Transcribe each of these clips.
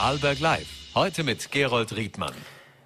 Alberg Live. Heute mit Gerold Riedmann.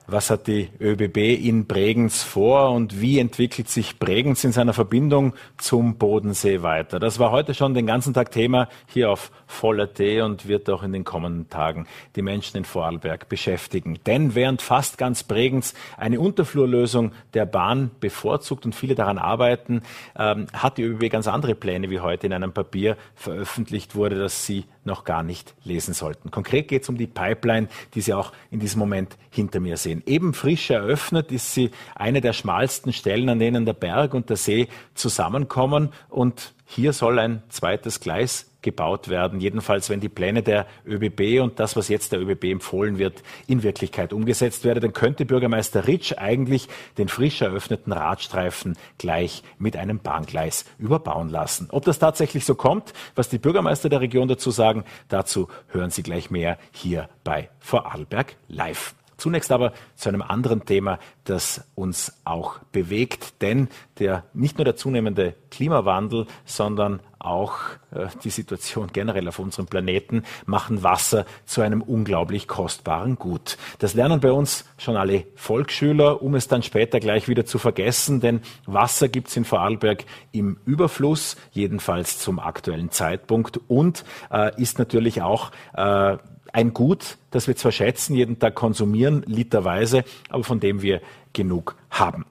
Was hat die ÖBB in Bregenz vor und wie entwickelt sich Bregenz in seiner Verbindung zum Bodensee weiter? Das war heute schon den ganzen Tag Thema hier auf Voller T und wird auch in den kommenden Tagen die Menschen in Vorarlberg beschäftigen. Denn während fast ganz Bregenz eine Unterflurlösung der Bahn bevorzugt und viele daran arbeiten, ähm, hat die ÖBB ganz andere Pläne, wie heute in einem Papier veröffentlicht wurde, das Sie noch gar nicht lesen sollten. Konkret geht es um die Pipeline, die Sie auch in diesem Moment hinter mir sehen. Eben frisch eröffnet ist sie eine der schmalsten Stellen, an denen der Berg und der See zusammenkommen. Und hier soll ein zweites Gleis gebaut werden. Jedenfalls, wenn die Pläne der ÖBB und das, was jetzt der ÖBB empfohlen wird, in Wirklichkeit umgesetzt werden, dann könnte Bürgermeister Ritsch eigentlich den frisch eröffneten Radstreifen gleich mit einem Bahngleis überbauen lassen. Ob das tatsächlich so kommt, was die Bürgermeister der Region dazu sagen, dazu hören Sie gleich mehr hier bei Vorarlberg Live. Zunächst aber zu einem anderen Thema, das uns auch bewegt, denn der, nicht nur der zunehmende Klimawandel, sondern auch äh, die Situation generell auf unserem Planeten machen Wasser zu einem unglaublich kostbaren Gut. Das lernen bei uns schon alle Volksschüler, um es dann später gleich wieder zu vergessen, denn Wasser gibt es in Vorarlberg im Überfluss, jedenfalls zum aktuellen Zeitpunkt und äh, ist natürlich auch äh, ein Gut, das wir zwar schätzen, jeden Tag konsumieren, literweise, aber von dem wir genug haben.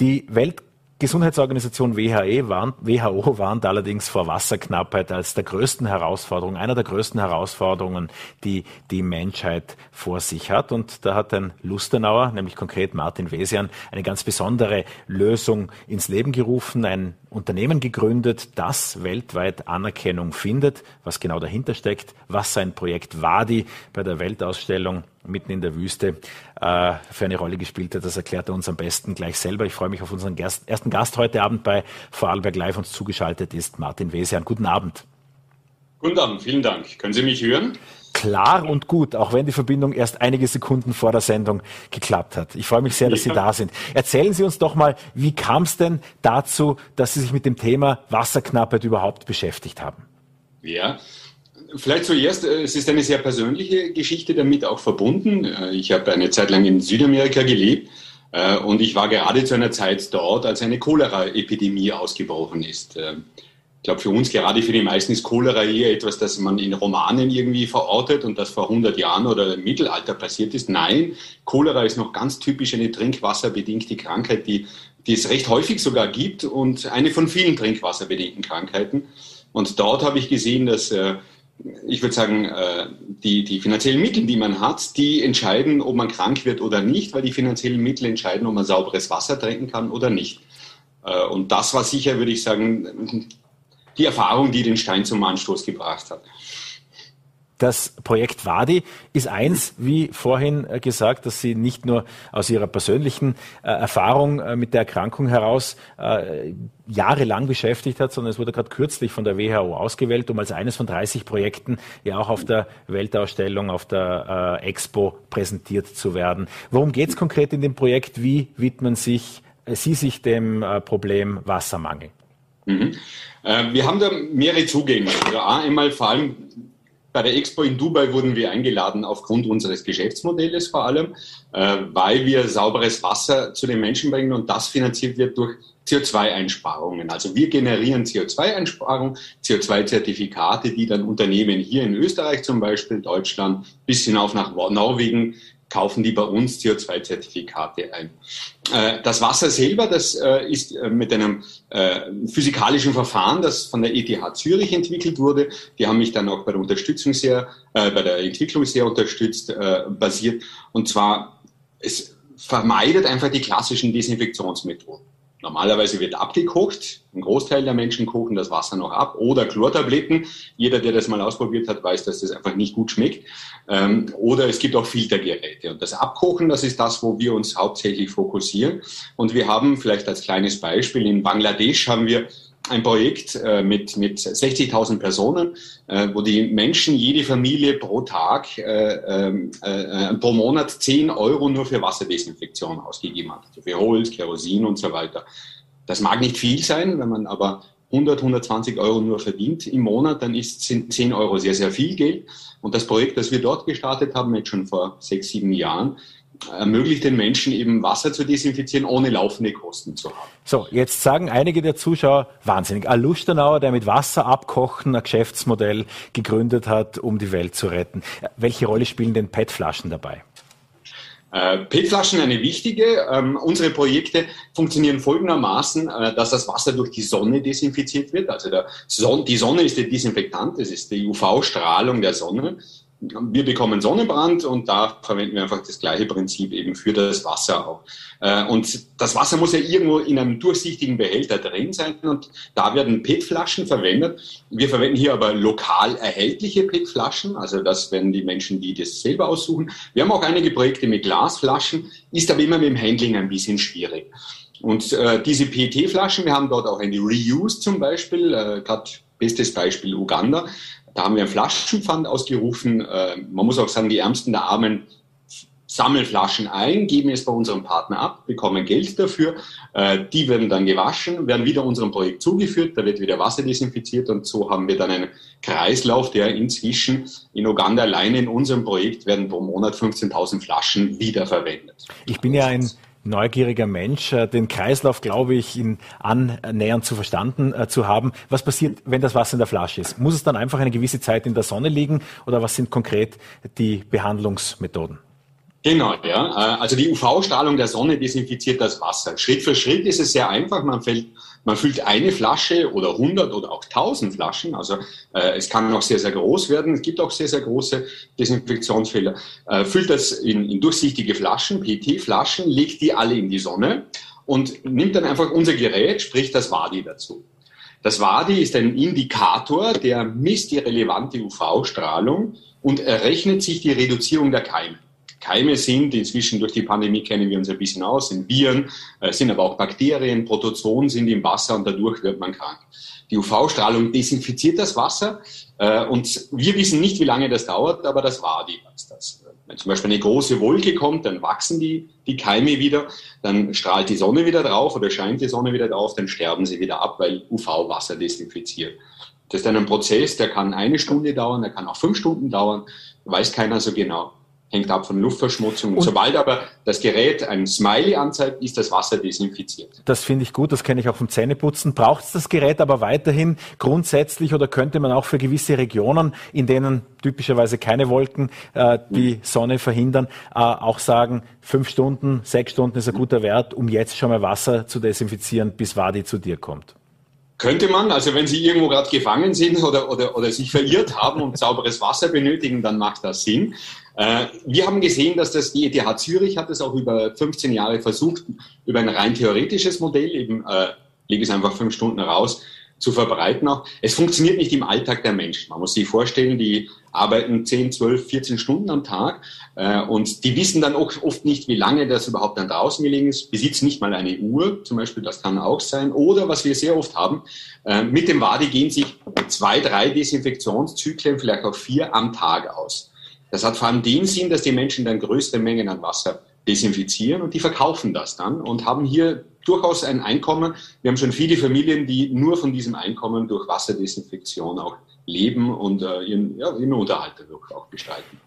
Die Welt Gesundheitsorganisation WHE warnt, WHO warnt allerdings vor Wasserknappheit als der größten Herausforderung, einer der größten Herausforderungen, die die Menschheit vor sich hat. Und da hat ein Lustenauer, nämlich konkret Martin Wesian, eine ganz besondere Lösung ins Leben gerufen, ein Unternehmen gegründet, das weltweit Anerkennung findet. Was genau dahinter steckt, was sein Projekt WADI bei der Weltausstellung mitten in der Wüste äh, für eine Rolle gespielt hat. Das erklärt er uns am besten gleich selber. Ich freue mich auf unseren Gast, ersten Gast heute Abend bei Vorarlberg Live. Uns zugeschaltet ist Martin Wesian. Guten Abend. Guten Abend, vielen Dank. Können Sie mich hören? Klar und gut, auch wenn die Verbindung erst einige Sekunden vor der Sendung geklappt hat. Ich freue mich sehr, dass. Sie da sind. Erzählen Sie uns doch mal, wie kam es denn dazu, dass Sie sich mit dem Thema Wasserknappheit überhaupt beschäftigt haben? Ja, Vielleicht zuerst, äh, es ist eine sehr persönliche Geschichte damit auch verbunden. Äh, ich habe eine Zeit lang in Südamerika gelebt äh, und ich war gerade zu einer Zeit dort, als eine Cholera-Epidemie ausgebrochen ist. Ich glaube, für uns, gerade für die meisten, ist Cholera eher etwas, das man in Romanen irgendwie verortet und das vor 100 Jahren oder im Mittelalter passiert ist. Nein, Cholera ist noch ganz typisch eine trinkwasserbedingte Krankheit, die, die es recht häufig sogar gibt und eine von vielen trinkwasserbedingten Krankheiten. Und dort habe ich gesehen, dass ich würde sagen, äh, die, die finanziellen Mittel, die man hat, die entscheiden, ob man krank wird oder nicht, weil die finanziellen Mittel entscheiden, ob man sauberes Wasser trinken kann oder nicht. Äh, und das war sicher, würde ich sagen, die Erfahrung, die den Stein zum Anstoß gebracht hat. Das Projekt Wadi ist eins, wie vorhin äh, gesagt, dass Sie nicht nur aus Ihrer persönlichen äh, Erfahrung äh, mit der Erkrankung heraus äh, jahrelang beschäftigt hat, sondern es wurde gerade kürzlich von der WHO ausgewählt, um als eines von 30 Projekten ja auch auf der Weltausstellung, auf der äh, Expo präsentiert zu werden. Worum geht es konkret in dem Projekt? Wie widmen sich, äh, Sie sich dem Problem Wassermangel? Mhm. Wir haben da mehrere Zugänge. Also einmal vor allem bei der Expo in Dubai wurden wir eingeladen aufgrund unseres Geschäftsmodells vor allem, äh, weil wir sauberes Wasser zu den Menschen bringen und das finanziert wird durch CO2-Einsparungen. Also wir generieren CO2-Einsparungen, CO2-Zertifikate, die dann Unternehmen hier in Österreich zum Beispiel, Deutschland bis hinauf nach Norwegen kaufen die bei uns CO2-Zertifikate ein. Äh, das Wasser selber, das äh, ist äh, mit einem physikalischen Verfahren, das von der ETH Zürich entwickelt wurde. Die haben mich dann auch bei der Unterstützung sehr, bei der Entwicklung sehr unterstützt, basiert. Und zwar, es vermeidet einfach die klassischen Desinfektionsmethoden. Normalerweise wird abgekocht. Ein Großteil der Menschen kochen das Wasser noch ab. Oder Chlortabletten. Jeder, der das mal ausprobiert hat, weiß, dass das einfach nicht gut schmeckt. Ähm, oder es gibt auch Filtergeräte. Und das Abkochen, das ist das, wo wir uns hauptsächlich fokussieren. Und wir haben vielleicht als kleines Beispiel in Bangladesch haben wir ein Projekt äh, mit, mit 60.000 Personen, äh, wo die Menschen, jede Familie pro Tag, äh, ähm, äh, äh, pro Monat 10 Euro nur für Wasserdesinfektion ausgegeben hat. Also für Holz, Kerosin und so weiter. Das mag nicht viel sein, wenn man aber 100, 120 Euro nur verdient im Monat, dann ist 10 Euro sehr, sehr viel Geld. Und das Projekt, das wir dort gestartet haben, jetzt schon vor sechs, sieben Jahren, ermöglicht den Menschen eben Wasser zu desinfizieren, ohne laufende Kosten zu haben. So, jetzt sagen einige der Zuschauer, wahnsinnig, ein Lustenauer, der mit Wasser abkochen ein Geschäftsmodell gegründet hat, um die Welt zu retten. Welche Rolle spielen denn PET-Flaschen dabei? Äh, PET-Flaschen eine wichtige. Ähm, unsere Projekte funktionieren folgendermaßen, äh, dass das Wasser durch die Sonne desinfiziert wird. Also Son die Sonne ist der Desinfektant, das ist die UV-Strahlung der Sonne wir bekommen Sonnenbrand und da verwenden wir einfach das gleiche Prinzip eben für das Wasser auch. Äh, und das Wasser muss ja irgendwo in einem durchsichtigen Behälter drin sein und da werden PET-Flaschen verwendet. Wir verwenden hier aber lokal erhältliche PET-Flaschen, also das werden die Menschen, die das selber aussuchen. Wir haben auch einige Projekte mit Glasflaschen, ist aber immer mit dem Handling ein bisschen schwierig. Und äh, diese PET-Flaschen, wir haben dort auch eine Reuse zum Beispiel, äh, gerade bestes Beispiel Uganda. Da haben wir ein Flaschenpfand ausgerufen. Äh, man muss auch sagen, die Ärmsten der Armen sammeln Flaschen ein, geben es bei unserem Partner ab, bekommen Geld dafür. Äh, die werden dann gewaschen, werden wieder unserem Projekt zugeführt, da wird wieder Wasser desinfiziert und so haben wir dann einen Kreislauf, der inzwischen in Uganda alleine in unserem Projekt werden pro Monat 15.000 Flaschen wiederverwendet. Ich bin ja ein neugieriger Mensch, äh, den Kreislauf, glaube ich, in annähernd zu verstanden äh, zu haben. Was passiert, wenn das Wasser in der Flasche ist? Muss es dann einfach eine gewisse Zeit in der Sonne liegen oder was sind konkret die Behandlungsmethoden? Genau, ja. Äh, also die UV-Strahlung der Sonne desinfiziert das Wasser. Schritt für Schritt ist es sehr einfach. Man, fällt, man füllt eine Flasche oder 100 oder auch 1000 Flaschen. Also äh, es kann auch sehr, sehr groß werden. Es gibt auch sehr, sehr große Desinfektionsfehler. Äh, füllt das in, in durchsichtige Flaschen, PT-Flaschen, legt die alle in die Sonne und nimmt dann einfach unser Gerät, sprich das WADI dazu. Das WADI ist ein Indikator, der misst die relevante UV-Strahlung und errechnet sich die Reduzierung der Keime. Keime sind. Inzwischen durch die Pandemie kennen wir uns ein bisschen aus, sind Viren, äh, sind aber auch Bakterien, Protozoen sind im Wasser und dadurch wird man krank. Die UV-Strahlung desinfiziert das Wasser äh, und wir wissen nicht, wie lange das dauert, aber das war die. Das. Wenn zum Beispiel eine große Wolke kommt, dann wachsen die, die Keime wieder, dann strahlt die Sonne wieder drauf oder scheint die Sonne wieder drauf, dann sterben sie wieder ab, weil UV-Wasser desinfiziert. Das ist dann ein Prozess, der kann eine Stunde dauern, der kann auch fünf Stunden dauern, weiß keiner so genau hängt ab von Luftverschmutzung. Und Sobald aber das Gerät ein Smiley anzeigt, ist das Wasser desinfiziert. Das finde ich gut, das kenne ich auch vom Zähneputzen. Braucht es das Gerät aber weiterhin grundsätzlich oder könnte man auch für gewisse Regionen, in denen typischerweise keine Wolken äh, die Sonne verhindern, äh, auch sagen, fünf Stunden, sechs Stunden ist ein guter Wert, um jetzt schon mal Wasser zu desinfizieren, bis Wadi zu dir kommt? Könnte man, also wenn Sie irgendwo gerade gefangen sind oder, oder, oder sich verirrt haben und sauberes Wasser benötigen, dann macht das Sinn. Äh, wir haben gesehen, dass das die ETH Zürich hat es auch über 15 Jahre versucht, über ein rein theoretisches Modell, eben äh, lege es einfach fünf Stunden raus, zu verbreiten auch. Es funktioniert nicht im Alltag der Menschen. Man muss sich vorstellen, die arbeiten 10, 12, 14 Stunden am Tag äh, und die wissen dann oft nicht, wie lange das überhaupt dann draußen gelegen ist, besitzen nicht mal eine Uhr zum Beispiel, das kann auch sein. Oder was wir sehr oft haben, äh, mit dem Wadi gehen sich zwei, drei Desinfektionszyklen, vielleicht auch vier am Tag aus. Das hat vor allem den Sinn, dass die Menschen dann größere Mengen an Wasser desinfizieren und die verkaufen das dann und haben hier durchaus ein Einkommen. Wir haben schon viele Familien, die nur von diesem Einkommen durch Wasserdesinfektion auch leben und äh, ihren, ja, ihren Unterhalt dadurch auch bestreiten.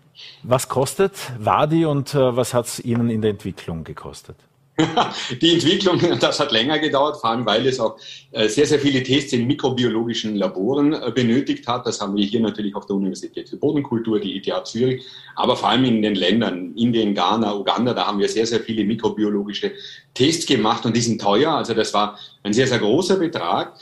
Was kostet Wadi und äh, was hat es Ihnen in der Entwicklung gekostet? Die Entwicklung, das hat länger gedauert, vor allem weil es auch äh, sehr, sehr viele Tests in mikrobiologischen Laboren äh, benötigt hat. Das haben wir hier natürlich auf der Universität für Bodenkultur, die ETH Zürich, aber vor allem in den Ländern, Indien, Ghana, Uganda, da haben wir sehr, sehr viele mikrobiologische Tests gemacht und die sind teuer. Also das war ein sehr, sehr großer Betrag.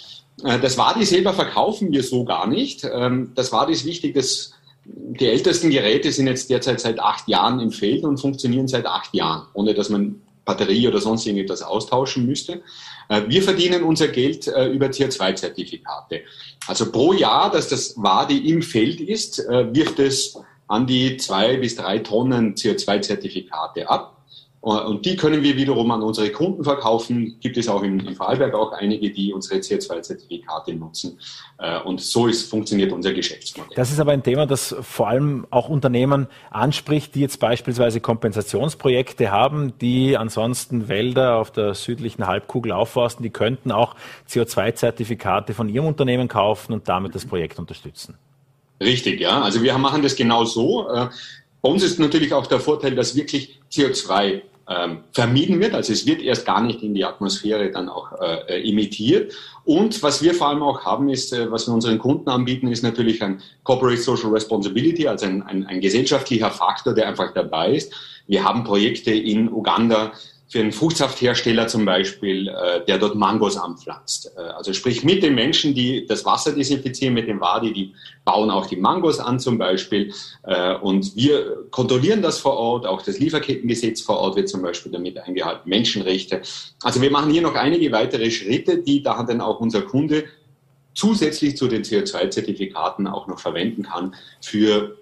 Äh, das Wadi selber verkaufen wir so gar nicht. Ähm, das Wadi ist wichtig, dass die ältesten Geräte sind jetzt derzeit seit acht Jahren im Feld und funktionieren seit acht Jahren, ohne dass man Batterie oder sonst irgendetwas austauschen müsste. Äh, wir verdienen unser Geld äh, über CO2-Zertifikate. Also pro Jahr, dass das Wadi im Feld ist, äh, wirft es an die zwei bis drei Tonnen CO2-Zertifikate ab. Und die können wir wiederum an unsere Kunden verkaufen. Gibt es auch in, in Vorarlberg auch einige, die unsere CO2-Zertifikate nutzen. Äh, und so ist, funktioniert unser Geschäftsmodell. Das ist aber ein Thema, das vor allem auch Unternehmen anspricht, die jetzt beispielsweise Kompensationsprojekte haben, die ansonsten Wälder auf der südlichen Halbkugel aufforsten. Die könnten auch CO2-Zertifikate von ihrem Unternehmen kaufen und damit das Projekt unterstützen. Richtig, ja. Also wir machen das genau so. Äh, bei uns ist natürlich auch der Vorteil, dass wirklich CO2 ähm, vermieden wird. Also es wird erst gar nicht in die Atmosphäre dann auch äh, emittiert. Und was wir vor allem auch haben, ist, äh, was wir unseren Kunden anbieten, ist natürlich ein Corporate Social Responsibility, also ein, ein, ein gesellschaftlicher Faktor, der einfach dabei ist. Wir haben Projekte in Uganda, für einen Fruchtsafthersteller zum Beispiel, äh, der dort Mangos anpflanzt. Äh, also sprich mit den Menschen, die das Wasser desinfizieren, mit dem Wadi, die bauen auch die Mangos an zum Beispiel. Äh, und wir kontrollieren das vor Ort. Auch das Lieferkettengesetz vor Ort wird zum Beispiel damit eingehalten. Menschenrechte. Also wir machen hier noch einige weitere Schritte, die da dann auch unser Kunde zusätzlich zu den CO2-Zertifikaten auch noch verwenden kann für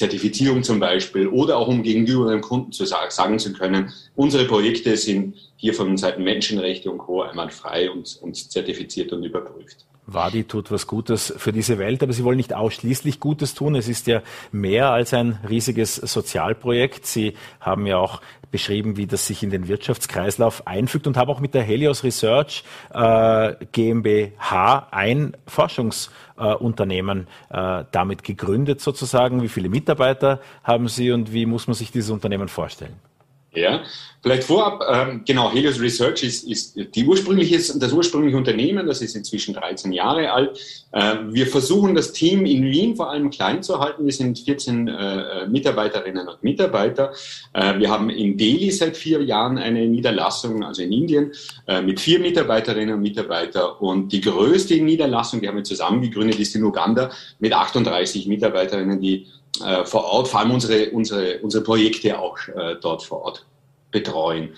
Zertifizierung zum Beispiel oder auch um gegenüber dem Kunden zu sagen, sagen zu können, unsere Projekte sind hier von Seiten Menschenrechte und Co. einmal frei und, und zertifiziert und überprüft. Wadi tut was Gutes für diese Welt, aber Sie wollen nicht ausschließlich Gutes tun. Es ist ja mehr als ein riesiges Sozialprojekt. Sie haben ja auch beschrieben, wie das sich in den Wirtschaftskreislauf einfügt und haben auch mit der Helios Research äh, GmbH ein Forschungsunternehmen äh, damit gegründet sozusagen. Wie viele Mitarbeiter haben Sie und wie muss man sich dieses Unternehmen vorstellen? Ja, vielleicht vorab, ähm, genau, Helios Research ist, ist die ursprüngliche, das ursprüngliche Unternehmen, das ist inzwischen 13 Jahre alt. Äh, wir versuchen das Team in Wien vor allem klein zu halten. Wir sind 14 äh, Mitarbeiterinnen und Mitarbeiter. Äh, wir haben in Delhi seit vier Jahren eine Niederlassung, also in Indien, äh, mit vier Mitarbeiterinnen und Mitarbeitern. Und die größte Niederlassung, die haben wir zusammen gegründet, ist in Uganda mit 38 Mitarbeiterinnen, die äh, vor Ort, vor allem unsere, unsere, unsere Projekte auch äh, dort vor Ort betreuen.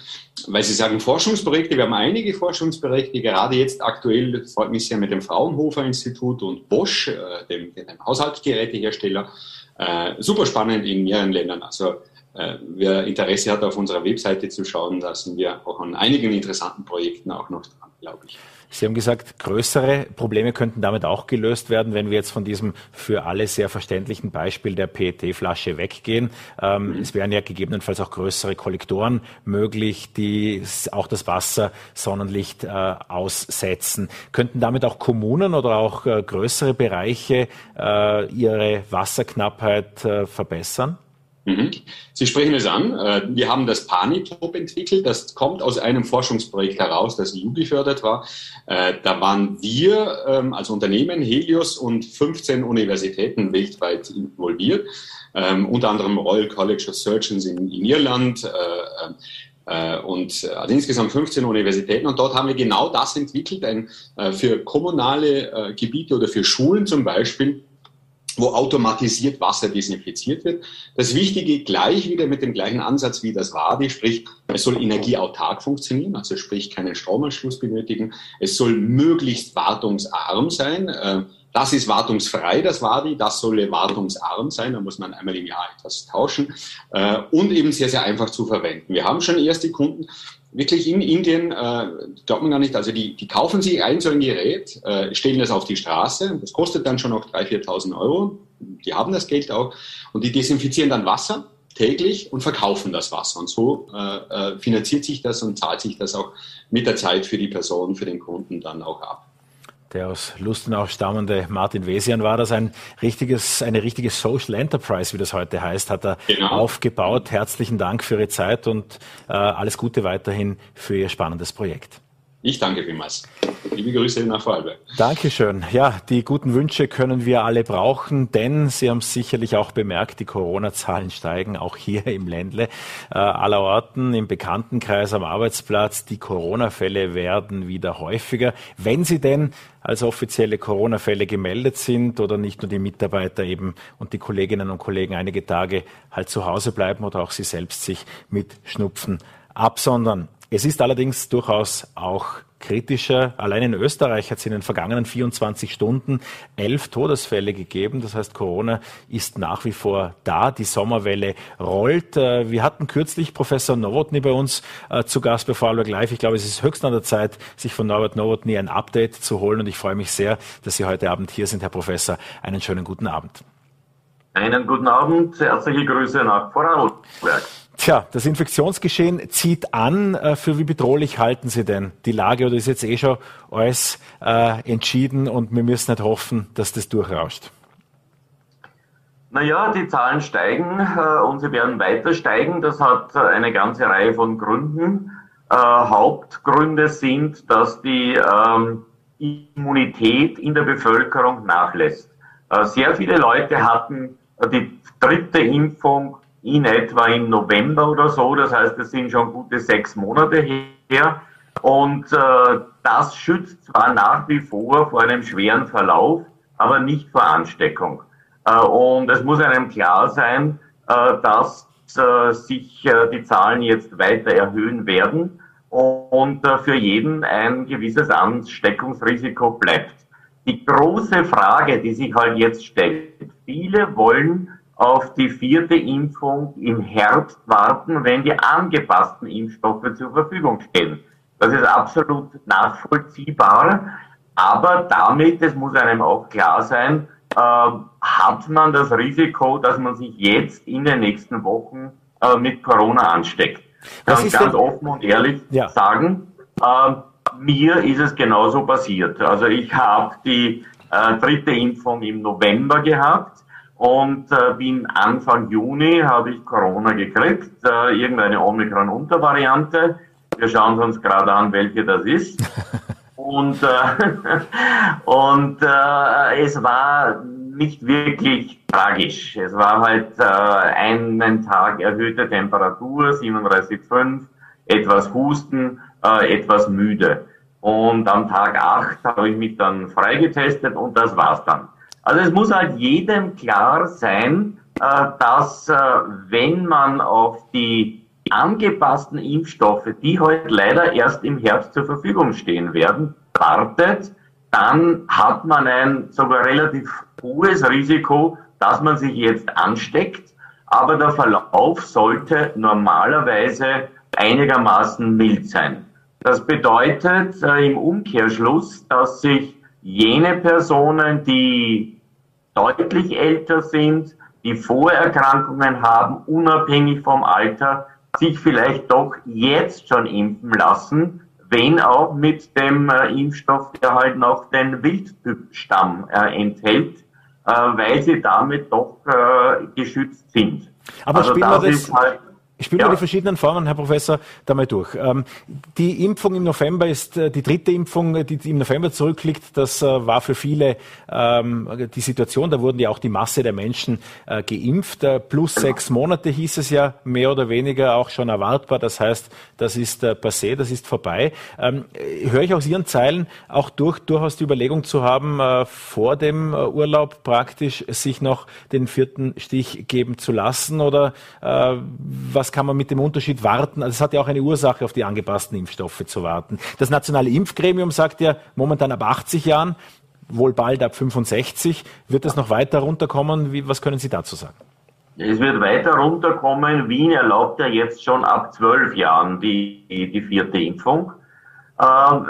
Weil Sie sagen Forschungsprojekte, wir haben einige Forschungsprojekte, gerade jetzt aktuell, freut mich sehr mit dem Fraunhofer Institut und Bosch, äh, dem, dem Haushaltsgerätehersteller, äh, super spannend in mehreren Ländern. Also wer Interesse hat, auf unserer Webseite zu schauen, da sind wir auch an einigen interessanten Projekten auch noch dran, glaube ich. Sie haben gesagt, größere Probleme könnten damit auch gelöst werden, wenn wir jetzt von diesem für alle sehr verständlichen Beispiel der PET-Flasche weggehen. Ähm, mhm. Es wären ja gegebenenfalls auch größere Kollektoren möglich, die auch das Wasser Sonnenlicht äh, aussetzen. Könnten damit auch Kommunen oder auch äh, größere Bereiche äh, ihre Wasserknappheit äh, verbessern? Mhm. Sie sprechen es an. Äh, wir haben das Panitop entwickelt. Das kommt aus einem Forschungsprojekt heraus, das EU gefördert war. Äh, da waren wir ähm, als Unternehmen, Helios und 15 Universitäten weltweit involviert. Ähm, unter anderem Royal College of Surgeons in, Irland, äh, und also insgesamt 15 Universitäten. Und dort haben wir genau das entwickelt, ein, für kommunale Gebiete oder für Schulen zum Beispiel, wo automatisiert Wasser desinfiziert wird. Das Wichtige gleich wieder mit dem gleichen Ansatz wie das WADI, sprich, es soll energieautark funktionieren, also sprich keinen Stromanschluss benötigen. Es soll möglichst wartungsarm sein. Äh, das ist wartungsfrei, das WADI, das soll wartungsarm sein, da muss man einmal im Jahr etwas tauschen äh, und eben sehr, sehr einfach zu verwenden. Wir haben schon erste Kunden, wirklich in Indien, äh, glaubt man gar nicht, also die, die kaufen sich ein so ein Gerät, äh, stellen das auf die Straße, das kostet dann schon noch 3.000, 4.000 Euro, die haben das Geld auch. Und die desinfizieren dann Wasser täglich und verkaufen das Wasser. Und so äh, äh finanziert sich das und zahlt sich das auch mit der Zeit für die Person, für den Kunden dann auch ab. Der aus Lustenau stammende Martin Wesian war das ein richtiges, eine richtige Social Enterprise, wie das heute heißt, hat er genau. aufgebaut. Herzlichen Dank für Ihre Zeit und äh, alles Gute weiterhin für Ihr spannendes Projekt. Ich danke vielmals. Liebe Grüße nach Vorarlberg. Dankeschön. Ja, die guten Wünsche können wir alle brauchen, denn Sie haben es sicherlich auch bemerkt, die Corona-Zahlen steigen auch hier im Ländle äh, aller Orten, im Bekanntenkreis, am Arbeitsplatz. Die Corona-Fälle werden wieder häufiger. Wenn sie denn als offizielle Corona-Fälle gemeldet sind oder nicht nur die Mitarbeiter eben und die Kolleginnen und Kollegen einige Tage halt zu Hause bleiben oder auch sie selbst sich mit Schnupfen absondern. Es ist allerdings durchaus auch kritischer. Allein in Österreich hat es in den vergangenen 24 Stunden elf Todesfälle gegeben. Das heißt, Corona ist nach wie vor da. Die Sommerwelle rollt. Äh, wir hatten kürzlich Professor Nowotny bei uns äh, zu Gast bei Vorarlberg Live. Ich glaube, es ist höchst an der Zeit, sich von Norbert Nowotny ein Update zu holen. Und ich freue mich sehr, dass Sie heute Abend hier sind, Herr Professor. Einen schönen guten Abend. Einen guten Abend. Herzliche Grüße nach Vorarlberg. Tja, das Infektionsgeschehen zieht an. Äh, für wie bedrohlich halten Sie denn die Lage oder ist jetzt eh schon alles äh, entschieden und wir müssen nicht hoffen, dass das durchrauscht? Naja, die Zahlen steigen äh, und sie werden weiter steigen. Das hat äh, eine ganze Reihe von Gründen. Äh, Hauptgründe sind, dass die ähm, Immunität in der Bevölkerung nachlässt. Äh, sehr viele Leute hatten die dritte Impfung in etwa im November oder so. Das heißt, es sind schon gute sechs Monate her. Und äh, das schützt zwar nach wie vor vor einem schweren Verlauf, aber nicht vor Ansteckung. Äh, und es muss einem klar sein, äh, dass äh, sich äh, die Zahlen jetzt weiter erhöhen werden und äh, für jeden ein gewisses Ansteckungsrisiko bleibt. Die große Frage, die sich halt jetzt stellt, viele wollen auf die vierte Impfung im Herbst warten, wenn die angepassten Impfstoffe zur Verfügung stehen. Das ist absolut nachvollziehbar, aber damit, das muss einem auch klar sein, äh, hat man das Risiko, dass man sich jetzt in den nächsten Wochen äh, mit Corona ansteckt. Kann ganz denn? offen und ehrlich ja. sagen, äh, mir ist es genauso passiert. Also ich habe die äh, dritte Impfung im November gehabt und äh, bin Anfang Juni habe ich Corona gekriegt, äh, irgendeine Omikron-Untervariante. Wir schauen uns gerade an, welche das ist. und äh, und äh, es war nicht wirklich tragisch. Es war halt äh, einen Tag erhöhte Temperatur, 37,5, etwas Husten, äh, etwas müde. Und am Tag 8 habe ich mich dann freigetestet und das war's dann. Also es muss halt jedem klar sein, äh, dass äh, wenn man auf die angepassten Impfstoffe, die heute leider erst im Herbst zur Verfügung stehen werden, wartet, dann hat man ein sogar relativ hohes Risiko, dass man sich jetzt ansteckt. Aber der Verlauf sollte normalerweise einigermaßen mild sein. Das bedeutet äh, im Umkehrschluss, dass sich jene Personen, die deutlich älter sind, die Vorerkrankungen haben, unabhängig vom Alter, sich vielleicht doch jetzt schon impfen lassen, wenn auch mit dem äh, Impfstoff, der halt noch den Wildtypstamm äh, enthält, äh, weil sie damit doch äh, geschützt sind. Aber also das das, halt ich spiele ja. mal die verschiedenen Formen, Herr Professor, da mal durch. Ähm, die Impfung im November ist äh, die dritte Impfung, die im November zurückliegt. Das äh, war für viele ähm, die Situation. Da wurden ja auch die Masse der Menschen äh, geimpft. Plus sechs Monate hieß es ja mehr oder weniger auch schon erwartbar. Das heißt, das ist passé, das ist vorbei. Ähm, höre ich aus Ihren Zeilen auch durch, durchaus die Überlegung zu haben, vor dem Urlaub praktisch sich noch den vierten Stich geben zu lassen? Oder was kann man mit dem Unterschied warten? Also es hat ja auch eine Ursache, auf die angepassten Impfstoffe zu warten. Das nationale Impfgremium sagt ja momentan ab 80 Jahren, wohl bald ab 65. Wird das noch weiter runterkommen? Wie, was können Sie dazu sagen? Es wird weiter runterkommen. Wien erlaubt ja jetzt schon ab zwölf Jahren die, die vierte Impfung. Ähm,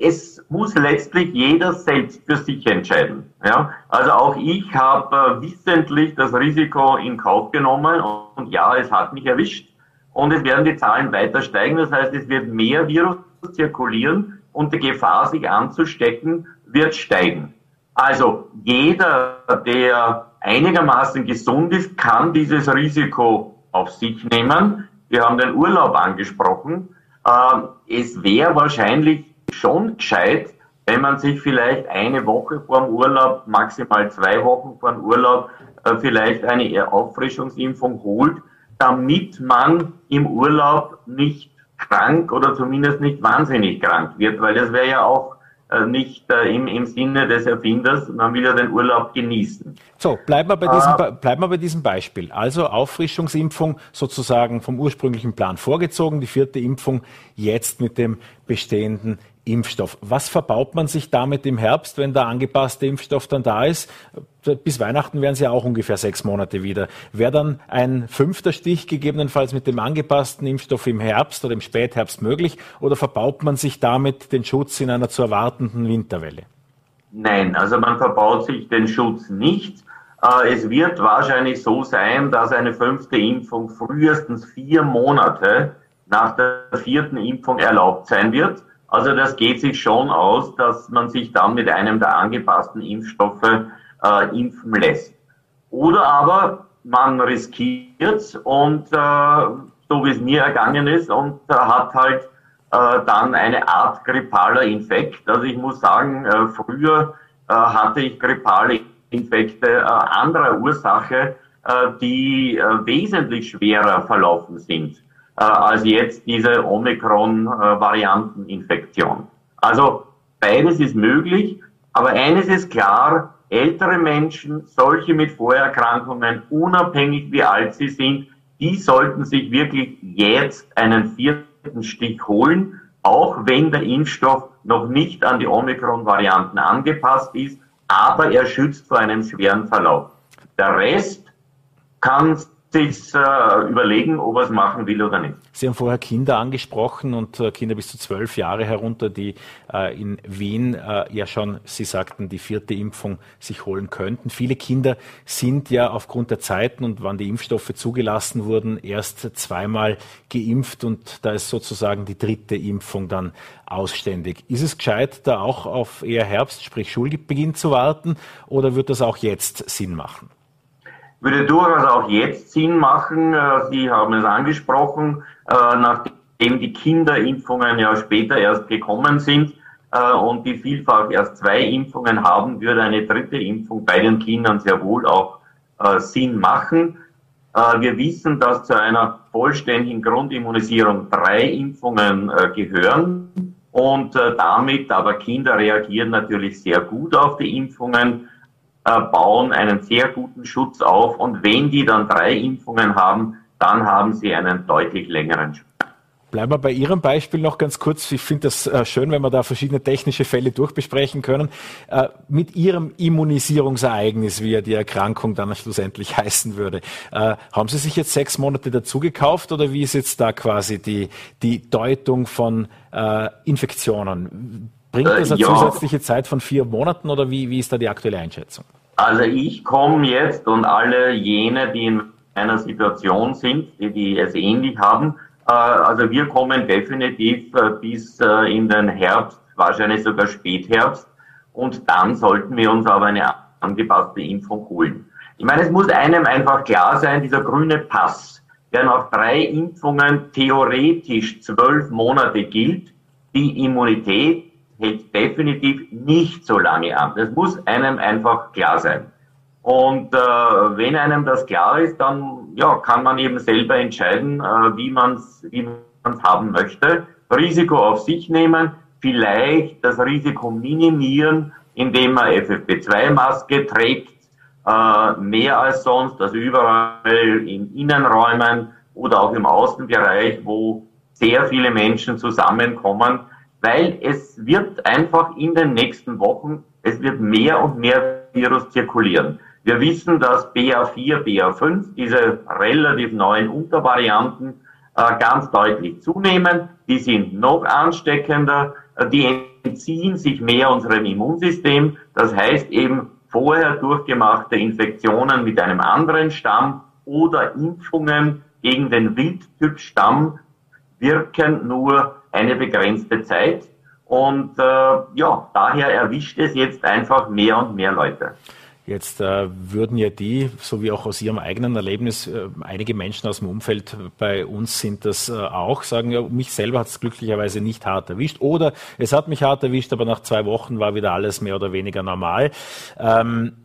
es muss letztlich jeder selbst für sich entscheiden. Ja? Also auch ich habe äh, wissentlich das Risiko in Kauf genommen und ja, es hat mich erwischt und es werden die Zahlen weiter steigen. Das heißt, es wird mehr Virus zirkulieren und die Gefahr, sich anzustecken, wird steigen. Also jeder, der einigermaßen gesund ist, kann dieses Risiko auf sich nehmen. Wir haben den Urlaub angesprochen. Ähm, es wäre wahrscheinlich schon gescheit, wenn man sich vielleicht eine Woche vor dem Urlaub, maximal zwei Wochen vor dem Urlaub, äh, vielleicht eine Auffrischungsimpfung holt, damit man im Urlaub nicht krank oder zumindest nicht wahnsinnig krank wird, weil das wäre ja auch nicht äh, im, im Sinne des Erfinders, man will ja den Urlaub genießen. So, bleiben wir, bei diesem, ah. bleiben wir bei diesem Beispiel. Also Auffrischungsimpfung sozusagen vom ursprünglichen Plan vorgezogen, die vierte Impfung jetzt mit dem bestehenden Impfstoff. Was verbaut man sich damit im Herbst, wenn der angepasste Impfstoff dann da ist? Bis Weihnachten wären es ja auch ungefähr sechs Monate wieder. Wäre dann ein fünfter Stich gegebenenfalls mit dem angepassten Impfstoff im Herbst oder im Spätherbst möglich? Oder verbaut man sich damit den Schutz in einer zu erwartenden Winterwelle? Nein, also man verbaut sich den Schutz nicht. Äh, es wird wahrscheinlich so sein, dass eine fünfte Impfung frühestens vier Monate nach der vierten Impfung erlaubt sein wird. Also das geht sich schon aus, dass man sich dann mit einem der angepassten Impfstoffe äh, impfen lässt. Oder aber man riskiert und äh, so wie es mir ergangen ist und äh, hat halt äh, dann eine Art grippaler Infekt. Also ich muss sagen, äh, früher äh, hatte ich grippale Infekte anderer Ursache, die wesentlich schwerer verlaufen sind äh, als jetzt diese Omikron-Varianteninfektion. Also beides ist möglich, aber eines ist klar, ältere Menschen, solche mit Vorerkrankungen, unabhängig wie alt sie sind, die sollten sich wirklich jetzt einen vierten Stich holen, auch wenn der Impfstoff noch nicht an die Omikron-Varianten angepasst ist, aber er schützt vor einem schweren Verlauf. Der Rest kann sich äh, überlegen, ob er es machen will oder nicht. Sie haben vorher Kinder angesprochen und äh, Kinder bis zu zwölf Jahre herunter, die äh, in Wien äh, ja schon, Sie sagten, die vierte Impfung sich holen könnten. Viele Kinder sind ja aufgrund der Zeiten und wann die Impfstoffe zugelassen wurden, erst zweimal geimpft und da ist sozusagen die dritte Impfung dann ausständig. Ist es gescheit, da auch auf eher Herbst, sprich Schulbeginn zu warten oder wird das auch jetzt Sinn machen? Würde durchaus auch jetzt Sinn machen. Äh, Sie haben es angesprochen, äh, nachdem die Kinderimpfungen ja später erst gekommen sind äh, und die vielfach erst zwei Impfungen haben, würde eine dritte Impfung bei den Kindern sehr wohl auch Sinn machen. Wir wissen, dass zu einer vollständigen Grundimmunisierung drei Impfungen gehören und damit aber Kinder reagieren natürlich sehr gut auf die Impfungen bauen einen sehr guten Schutz auf und wenn die dann drei Impfungen haben, dann haben sie einen deutlich längeren Schutz. Bleiben wir bei Ihrem Beispiel noch ganz kurz. Ich finde das äh, schön, wenn wir da verschiedene technische Fälle durchbesprechen können. Äh, mit Ihrem Immunisierungsereignis, wie ja die Erkrankung dann schlussendlich heißen würde, äh, haben Sie sich jetzt sechs Monate dazu gekauft oder wie ist jetzt da quasi die, die Deutung von äh, Infektionen? Bringt das eine ja. zusätzliche Zeit von vier Monaten oder wie, wie ist da die aktuelle Einschätzung? Also ich komme jetzt und alle jene, die in einer Situation sind, die, die es ähnlich haben, äh, also wir kommen definitiv äh, bis äh, in den Herbst, wahrscheinlich sogar Spätherbst und dann sollten wir uns aber eine angepasste Impfung holen. Ich meine, es muss einem einfach klar sein, dieser grüne Pass, der nach drei Impfungen theoretisch zwölf Monate gilt, die Immunität hält definitiv nicht so lange an. Das muss einem einfach klar sein. Und äh, wenn einem das klar ist, dann ja, kann man eben selber entscheiden, äh, wie man es wie man's haben möchte. Risiko auf sich nehmen, vielleicht das Risiko minimieren, indem man FFP2-Maske trägt, äh, mehr als sonst, also überall in Innenräumen oder auch im Außenbereich, wo sehr viele Menschen zusammenkommen, weil es wird einfach in den nächsten Wochen, es wird mehr und mehr Virus zirkulieren. Wir wissen, dass BA4, BA5, diese relativ neuen Untervarianten, äh, ganz deutlich zunehmen. Die sind noch ansteckender, äh, die entziehen sich mehr unserem Immunsystem. Das heißt eben vorher durchgemachte Infektionen mit einem anderen Stamm oder Impfungen gegen den Wildtyp-Stamm wirken nur eine begrenzte Zeit. Und äh, ja, daher erwischt es jetzt einfach mehr und mehr Leute. Jetzt äh, würden ja die, so wie auch aus Ihrem eigenen Erlebnis, äh, einige Menschen aus dem Umfeld bei uns sind das äh, auch, sagen ja, mich selber hat es glücklicherweise nicht hart erwischt. Oder es hat mich hart erwischt, aber nach zwei Wochen war wieder alles mehr oder weniger normal. Ähm,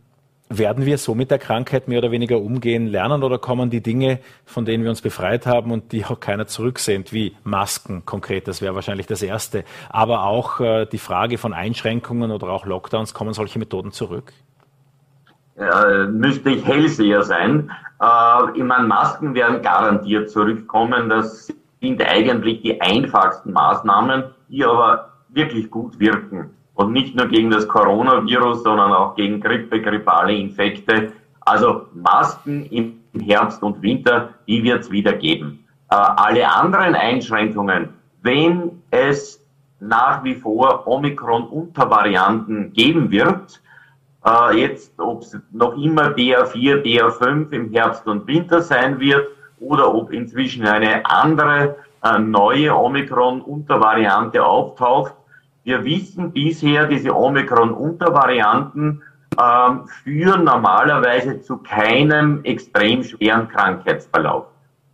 werden wir so mit der Krankheit mehr oder weniger umgehen lernen oder kommen die Dinge, von denen wir uns befreit haben und die auch keiner zurücksehnt, wie Masken konkret, das wäre wahrscheinlich das Erste, aber auch äh, die Frage von Einschränkungen oder auch Lockdowns, kommen solche Methoden zurück? Ja, müsste ich Hellseher sein. Äh, ich meine, Masken werden garantiert zurückkommen, das sind eigentlich die einfachsten Maßnahmen, die aber wirklich gut wirken. Und nicht nur gegen das Coronavirus, sondern auch gegen Grippe, grippale Infekte. Also Masken im Herbst und Winter, die wird es wieder geben. Äh, alle anderen Einschränkungen, wenn es nach wie vor Omikron-Untervarianten geben wird, äh, jetzt ob es noch immer BA4, BA5 im Herbst und Winter sein wird oder ob inzwischen eine andere äh, neue Omikron-Untervariante auftaucht. Wir wissen bisher, diese Omikron-Untervarianten ähm, führen normalerweise zu keinem extrem schweren Krankheitsverlauf.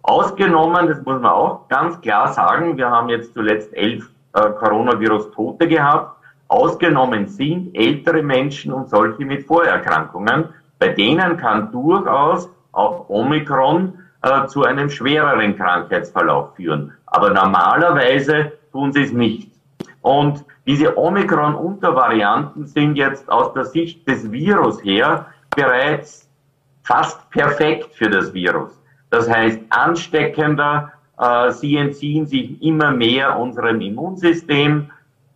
Ausgenommen, das muss man auch ganz klar sagen, wir haben jetzt zuletzt elf äh, Coronavirus-Tote gehabt. Ausgenommen sind ältere Menschen und solche mit Vorerkrankungen. Bei denen kann durchaus auch Omikron äh, zu einem schwereren Krankheitsverlauf führen. Aber normalerweise tun sie es nicht. Und diese Omikron-Untervarianten sind jetzt aus der Sicht des Virus her bereits fast perfekt für das Virus. Das heißt, ansteckender, äh, sie entziehen sich immer mehr unserem Immunsystem.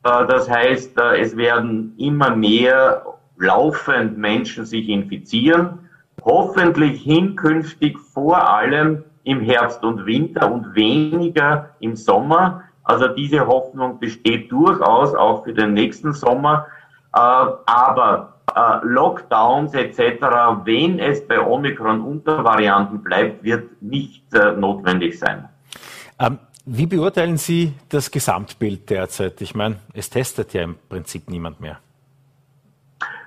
Äh, das heißt, äh, es werden immer mehr laufend Menschen sich infizieren. Hoffentlich hinkünftig vor allem im Herbst und Winter und weniger im Sommer. Also diese Hoffnung besteht durchaus auch für den nächsten Sommer. Aber Lockdowns etc., wenn es bei Omikron Untervarianten bleibt, wird nicht notwendig sein. Ähm, wie beurteilen Sie das Gesamtbild derzeit? Ich meine, es testet ja im Prinzip niemand mehr.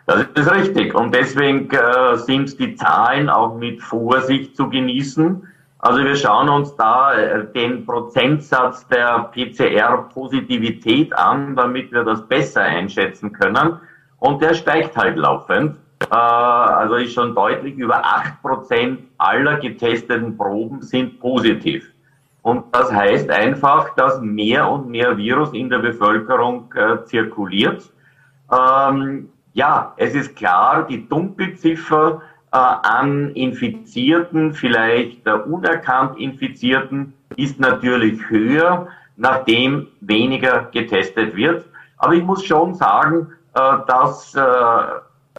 Das ist richtig. Und deswegen äh, sind die Zahlen auch mit Vorsicht zu genießen. Also wir schauen uns da äh, den Prozentsatz der PCR-Positivität an, damit wir das besser einschätzen können. Und der steigt halt laufend. Äh, also ist schon deutlich über acht Prozent aller getesteten Proben sind positiv. Und das heißt einfach, dass mehr und mehr Virus in der Bevölkerung äh, zirkuliert. Ähm, ja, es ist klar, die Dunkelziffer an Infizierten, vielleicht äh, unerkannt Infizierten, ist natürlich höher, nachdem weniger getestet wird. Aber ich muss schon sagen, äh, dass äh,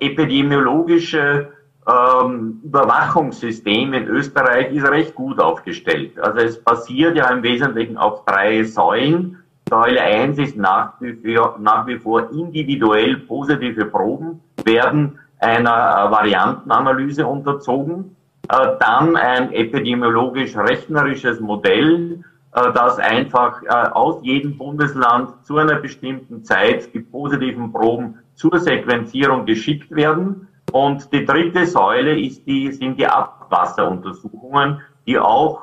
epidemiologische ähm, Überwachungssystem in Österreich ist recht gut aufgestellt. Also es basiert ja im Wesentlichen auf drei Säulen. Säule 1 ist nach wie, vor, nach wie vor individuell positive Proben werden einer Variantenanalyse unterzogen. Äh, dann ein epidemiologisch-rechnerisches Modell, äh, das einfach äh, aus jedem Bundesland zu einer bestimmten Zeit die positiven Proben zur Sequenzierung geschickt werden und die dritte Säule ist die, sind die Abwasseruntersuchungen, die auch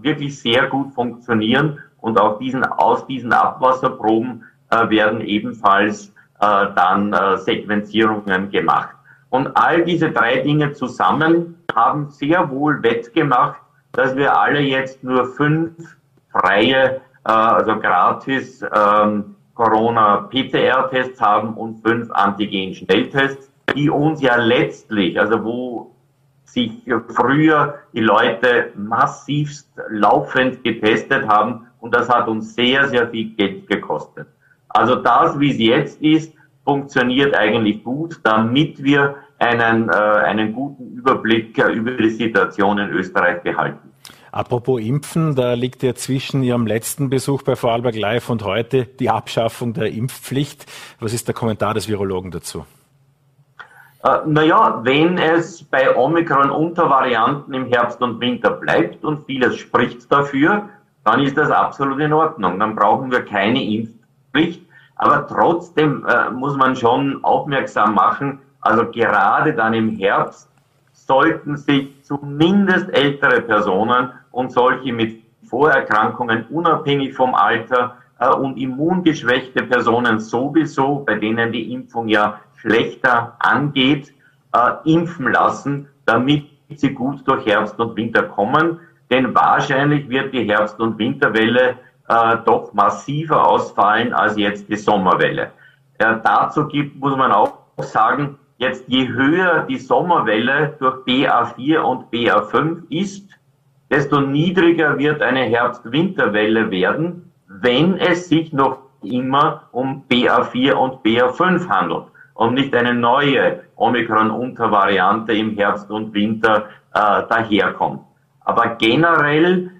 wirklich sehr gut funktionieren. Und auch diesen, aus diesen Abwasserproben werden ebenfalls dann Sequenzierungen gemacht. Und all diese drei Dinge zusammen haben sehr wohl wettgemacht, dass wir alle jetzt nur fünf freie, äh, also gratis ähm, Corona-PCR-Tests haben und fünf Antigen-Schnelltests die uns ja letztlich, also wo sich früher die Leute massivst laufend getestet haben und das hat uns sehr, sehr viel Geld gekostet. Also das, wie es jetzt ist, funktioniert eigentlich gut, damit wir einen, äh, einen guten Überblick äh, über die Situation in Österreich behalten. Apropos Impfen, da liegt ja zwischen Ihrem letzten Besuch bei Vorarlberg Live und heute die Abschaffung der Impfpflicht. Was ist der Kommentar des Virologen dazu? Äh, naja, wenn es bei Omikron-Untervarianten im Herbst und Winter bleibt und vieles spricht dafür, dann ist das absolut in Ordnung. Dann brauchen wir keine Impfpflicht. Aber trotzdem äh, muss man schon aufmerksam machen, also gerade dann im Herbst sollten sich zumindest ältere Personen und solche mit Vorerkrankungen unabhängig vom Alter äh, und immungeschwächte Personen sowieso, bei denen die Impfung ja schlechter angeht, äh, impfen lassen, damit sie gut durch Herbst und Winter kommen. Denn wahrscheinlich wird die Herbst- und Winterwelle äh, doch massiver ausfallen als jetzt die Sommerwelle. Äh, dazu gibt, muss man auch sagen, jetzt je höher die Sommerwelle durch BA4 und BA5 ist, desto niedriger wird eine Herbst-Winterwelle werden, wenn es sich noch immer um BA4 und BA5 handelt und nicht eine neue Omikron-Untervariante im Herbst und Winter äh, daherkommt. Aber generell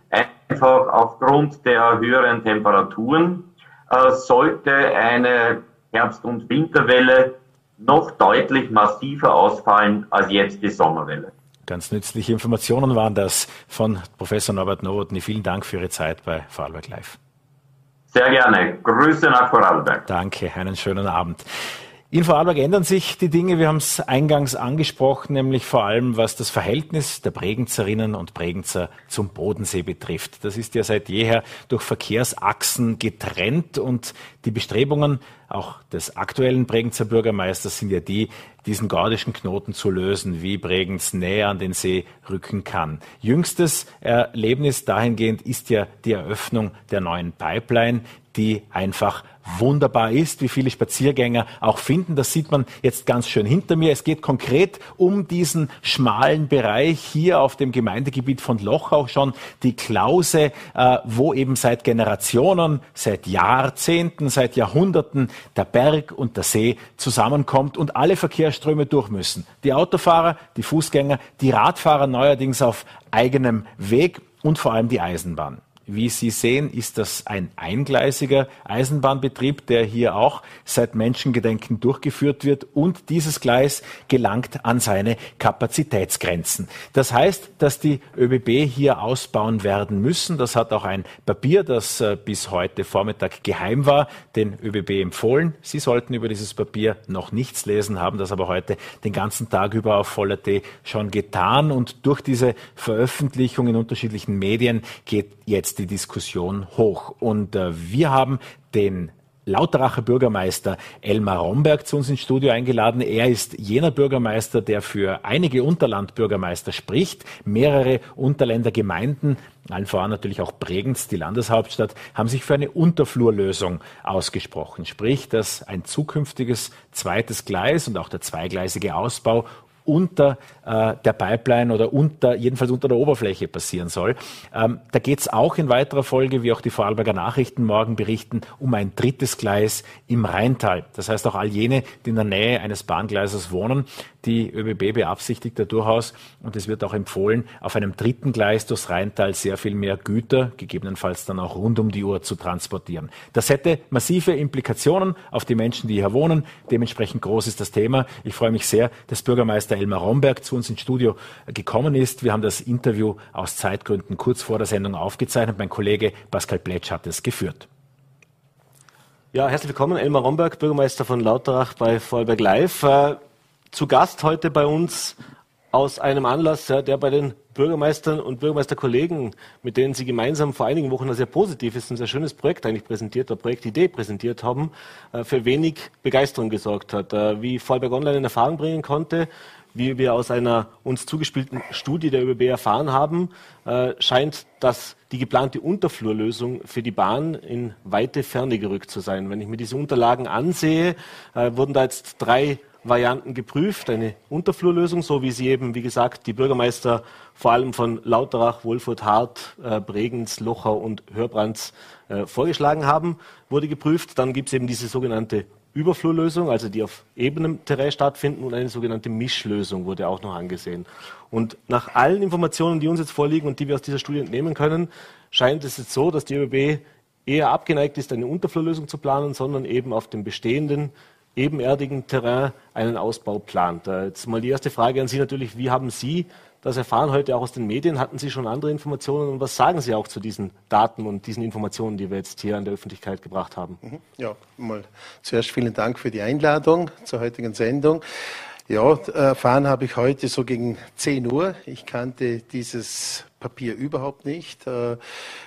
einfach aufgrund der höheren Temperaturen äh, sollte eine Herbst- und Winterwelle noch deutlich massiver ausfallen als jetzt die Sommerwelle. Ganz nützliche Informationen waren das von Professor Norbert Nowotny. Vielen Dank für Ihre Zeit bei Vorarlberg Live. Sehr gerne. Grüße nach Vorarlberg. Danke, einen schönen Abend. In Vorarlberg ändern sich die Dinge. Wir haben es eingangs angesprochen, nämlich vor allem was das Verhältnis der Bregenzerinnen und Bregenzer zum Bodensee betrifft. Das ist ja seit jeher durch Verkehrsachsen getrennt und die Bestrebungen auch des aktuellen Bregenzer Bürgermeisters sind ja die, diesen gordischen Knoten zu lösen, wie Bregenz näher an den See rücken kann. Jüngstes Erlebnis dahingehend ist ja die Eröffnung der neuen Pipeline, die einfach wunderbar ist, wie viele Spaziergänger auch finden. Das sieht man jetzt ganz schön hinter mir. Es geht konkret um diesen schmalen Bereich hier auf dem Gemeindegebiet von Lochau schon, die Klause, äh, wo eben seit Generationen, seit Jahrzehnten, seit Jahrhunderten der Berg und der See zusammenkommt und alle Verkehrsströme durch müssen. Die Autofahrer, die Fußgänger, die Radfahrer neuerdings auf eigenem Weg und vor allem die Eisenbahn. Wie Sie sehen, ist das ein eingleisiger Eisenbahnbetrieb, der hier auch seit Menschengedenken durchgeführt wird und dieses Gleis gelangt an seine Kapazitätsgrenzen. Das heißt, dass die ÖBB hier ausbauen werden müssen. Das hat auch ein Papier, das äh, bis heute Vormittag geheim war, den ÖBB empfohlen. Sie sollten über dieses Papier noch nichts lesen, haben das aber heute den ganzen Tag über auf Voller.t schon getan und durch diese Veröffentlichung in unterschiedlichen Medien geht jetzt die Diskussion hoch. Und äh, wir haben den Lauteracher Bürgermeister Elmar Romberg zu uns ins Studio eingeladen. Er ist jener Bürgermeister, der für einige Unterlandbürgermeister spricht. Mehrere Unterländer Gemeinden, allen voran natürlich auch Bregenz, die Landeshauptstadt, haben sich für eine Unterflurlösung ausgesprochen. Sprich, dass ein zukünftiges zweites Gleis und auch der zweigleisige Ausbau unter äh, der Pipeline oder unter, jedenfalls unter der Oberfläche passieren soll. Ähm, da geht es auch in weiterer Folge, wie auch die Vorarlberger Nachrichten morgen berichten, um ein drittes Gleis im Rheintal. Das heißt auch all jene, die in der Nähe eines Bahngleises wohnen, die ÖBB beabsichtigt da durchaus, und es wird auch empfohlen, auf einem dritten Gleis durchs Rheintal sehr viel mehr Güter, gegebenenfalls dann auch rund um die Uhr zu transportieren. Das hätte massive Implikationen auf die Menschen, die hier wohnen. Dementsprechend groß ist das Thema. Ich freue mich sehr, dass Bürgermeister Elmar Romberg zu uns ins Studio gekommen ist. Wir haben das Interview aus Zeitgründen kurz vor der Sendung aufgezeichnet. Mein Kollege Pascal Pletsch hat es geführt. Ja, herzlich willkommen, Elmar Romberg, Bürgermeister von Lauterach bei Vorarlberg Live. Äh, zu Gast heute bei uns aus einem Anlass, der bei den Bürgermeistern und Bürgermeisterkollegen, mit denen Sie gemeinsam vor einigen Wochen ein sehr positives, ein sehr schönes Projekt eigentlich präsentiert, eine Projektidee präsentiert haben, äh, für wenig Begeisterung gesorgt hat. Äh, wie Vorarlberg Online in Erfahrung bringen konnte, wie wir aus einer uns zugespielten Studie der ÖBB erfahren haben, äh, scheint, dass die geplante Unterflurlösung für die Bahn in weite Ferne gerückt zu sein. Wenn ich mir diese Unterlagen ansehe, wurden da jetzt drei Varianten geprüft, eine Unterflurlösung, so wie sie eben, wie gesagt, die Bürgermeister vor allem von Lauterach, Wolfurt, Hart, äh, Bregenz, Lochau und Hörbrands äh, vorgeschlagen haben, wurde geprüft. Dann gibt es eben diese sogenannte Überflurlösung, also die auf ebenem Terrain stattfinden und eine sogenannte Mischlösung wurde auch noch angesehen. Und nach allen Informationen, die uns jetzt vorliegen und die wir aus dieser Studie entnehmen können, scheint es jetzt so, dass die ÖBB eher abgeneigt ist, eine Unterflurlösung zu planen, sondern eben auf dem bestehenden ebenerdigen Terrain einen Ausbau plant. Jetzt mal die erste Frage an Sie natürlich, wie haben Sie das erfahren heute auch aus den Medien? Hatten Sie schon andere Informationen und was sagen Sie auch zu diesen Daten und diesen Informationen, die wir jetzt hier an der Öffentlichkeit gebracht haben? Mhm. Ja, mal zuerst vielen Dank für die Einladung zur heutigen Sendung. Ja, erfahren habe ich heute so gegen 10 Uhr. Ich kannte dieses Papier überhaupt nicht. Äh,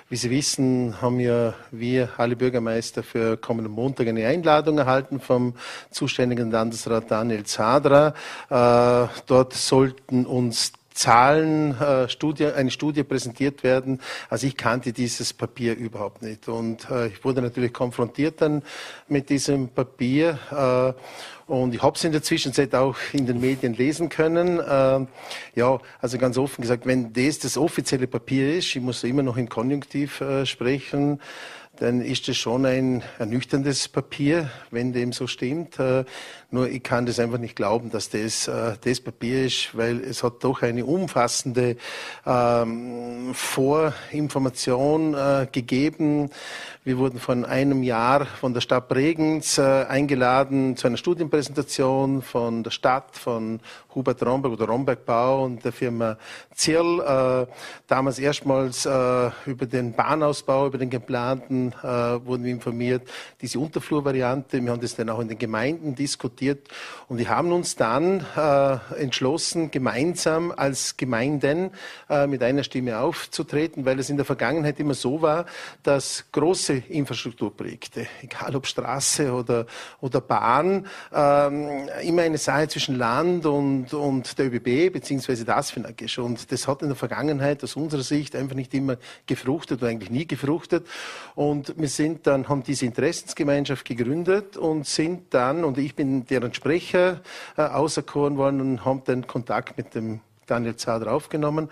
wie Sie wissen, haben ja wir alle Bürgermeister für kommenden Montag eine Einladung erhalten vom zuständigen Landesrat Daniel Zadra. Äh, dort sollten uns Zahlen, äh, Studie, eine Studie präsentiert werden. Also ich kannte dieses Papier überhaupt nicht. Und äh, ich wurde natürlich konfrontiert dann mit diesem Papier. Äh, und ich habe es in der Zwischenzeit auch in den Medien lesen können. Äh, ja, also ganz offen gesagt, wenn das das offizielle Papier ist, ich muss immer noch im Konjunktiv äh, sprechen, dann ist es schon ein ernüchterndes Papier, wenn dem so stimmt. Nur ich kann das einfach nicht glauben, dass das äh, das Papier ist, weil es hat doch eine umfassende ähm, Vorinformation äh, gegeben. Wir wurden von einem Jahr von der Stadt Bregenz äh, eingeladen zu einer Studienpräsentation von der Stadt, von Hubert Romberg oder Romberg Bau und der Firma Zirl. Äh, damals erstmals äh, über den Bahnausbau, über den geplanten, äh, wurden wir informiert. Diese Unterflurvariante, wir haben das dann auch in den Gemeinden diskutiert diskutiert. Und wir haben uns dann äh, entschlossen, gemeinsam als Gemeinden äh, mit einer Stimme aufzutreten, weil es in der Vergangenheit immer so war, dass große Infrastrukturprojekte, egal ob Straße oder, oder Bahn, äh, immer eine Sache zwischen Land und, und der ÖBB bzw. das FINAG. Und das hat in der Vergangenheit aus unserer Sicht einfach nicht immer gefruchtet oder eigentlich nie gefruchtet. Und wir sind dann, haben diese Interessensgemeinschaft gegründet und sind dann, und ich bin deren Sprecher äh, auserkoren worden und haben den Kontakt mit dem Daniel Zader aufgenommen.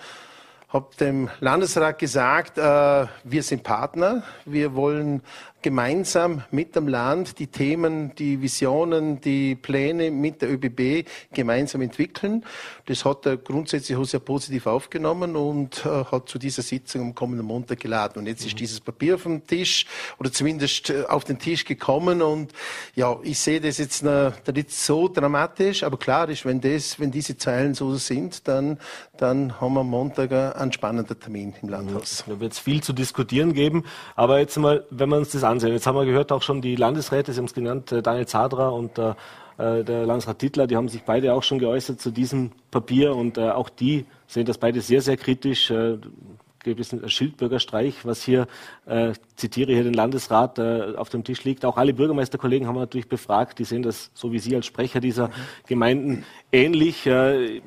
Habe dem Landesrat gesagt, äh, wir sind Partner, wir wollen gemeinsam mit dem Land die Themen, die Visionen, die Pläne mit der ÖBB gemeinsam entwickeln. Das hat er grundsätzlich auch sehr positiv aufgenommen und äh, hat zu dieser Sitzung am kommenden Montag geladen. Und jetzt ist mhm. dieses Papier auf dem Tisch oder zumindest äh, auf den Tisch gekommen und ja, ich sehe das jetzt äh, nicht so dramatisch, aber klar ist, wenn das, wenn diese Zeilen so sind, dann, dann haben wir am Montag einen spannenden Termin im Landhaus. Da wird es viel zu diskutieren geben, aber jetzt mal, wenn man uns das ansehen. Jetzt haben wir gehört, auch schon die Landesräte, Sie haben es genannt, äh, Daniel Zadra und äh, äh, der Landesrat Tittler, die haben sich beide auch schon geäußert zu diesem Papier und auch die sehen das beide sehr, sehr kritisch. Gewissen Schildbürgerstreich, was hier, äh, zitiere hier den Landesrat, äh, auf dem Tisch liegt. Auch alle Bürgermeisterkollegen haben wir natürlich befragt, die sehen das, so wie Sie als Sprecher dieser. Gemeinden, ähnlich. Äh,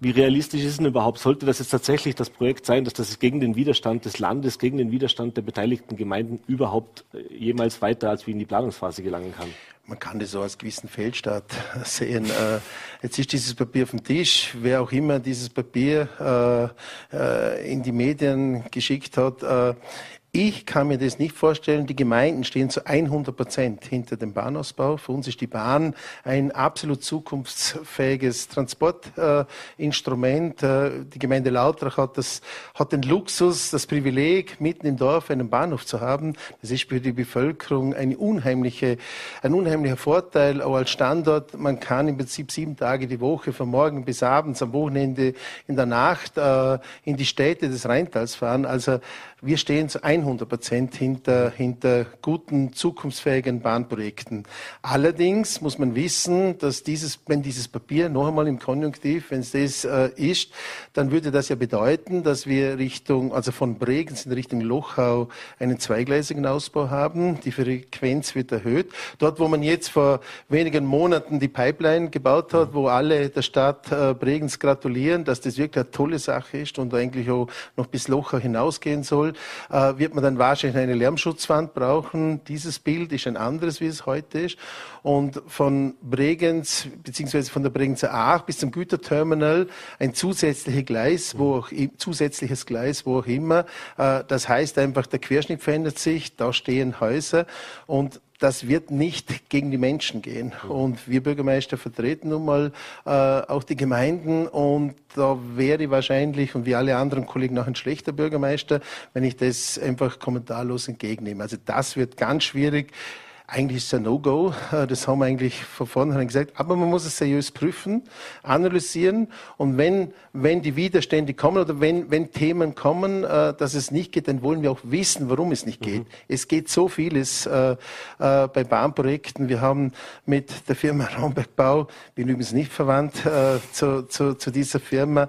wie realistisch ist denn überhaupt? Sollte das jetzt tatsächlich das Projekt sein, dass das gegen den Widerstand des Landes, gegen den Widerstand der beteiligten Gemeinden überhaupt äh, jemals weiter als wie in die Planungsphase gelangen kann? Man kann das so als gewissen Fehlstart sehen. Äh, jetzt ist dieses Papier auf dem Tisch. Wer auch immer dieses Papier äh, in die Medien geschickt hat, ich kann mir das nicht vorstellen. Die Gemeinden stehen zu 100 Prozent hinter dem Bahnausbau. Für uns ist die Bahn ein absolut zukunftsfähiges Transportinstrument. Äh, die Gemeinde Lautrach hat, das, hat den Luxus, das Privileg, mitten im Dorf einen Bahnhof zu haben. Das ist für die Bevölkerung eine unheimliche, ein unheimlicher Vorteil, auch als Standort. Man kann im Prinzip sieben Tage die Woche, von morgen bis abends, am Wochenende, in der Nacht äh, in die Städte des Rheintals fahren. Also wir stehen zu 100 Prozent hinter, hinter guten, zukunftsfähigen Bahnprojekten. Allerdings muss man wissen, dass dieses, wenn dieses Papier noch einmal im Konjunktiv, wenn es das äh, ist, dann würde das ja bedeuten, dass wir Richtung, also von Bregenz in Richtung Lochau einen zweigleisigen Ausbau haben. Die Frequenz wird erhöht. Dort, wo man jetzt vor wenigen Monaten die Pipeline gebaut hat, wo alle der Stadt äh, Bregenz gratulieren, dass das wirklich eine tolle Sache ist und eigentlich auch noch bis Lochau hinausgehen soll, soll, äh, wird man dann wahrscheinlich eine Lärmschutzwand brauchen. Dieses Bild ist ein anderes, wie es heute ist. Und von Bregenz, beziehungsweise von der Bregenzer Aach bis zum Güterterminal ein zusätzliches Gleis, wo auch, zusätzliches Gleis, wo auch immer. Äh, das heißt einfach, der Querschnitt verändert sich, da stehen Häuser und das wird nicht gegen die Menschen gehen. Und wir Bürgermeister vertreten nun mal äh, auch die Gemeinden und da wäre wahrscheinlich und wie alle anderen Kollegen auch ein schlechter Bürgermeister, wenn ich das einfach kommentarlos entgegennehme. Also das wird ganz schwierig. Eigentlich ist es ein No-Go. Äh, das haben wir eigentlich von vornherein gesagt. Aber man muss es seriös prüfen, analysieren. Und wenn, wenn die Widerstände kommen oder wenn, wenn Themen kommen, äh, dass es nicht geht, dann wollen wir auch wissen, warum es nicht geht. Mhm. Es geht so vieles äh, bei Bahnprojekten. Wir haben mit der Firma Raumbergbau, bin übrigens nicht verwandt zu, zu, zu dieser Firma,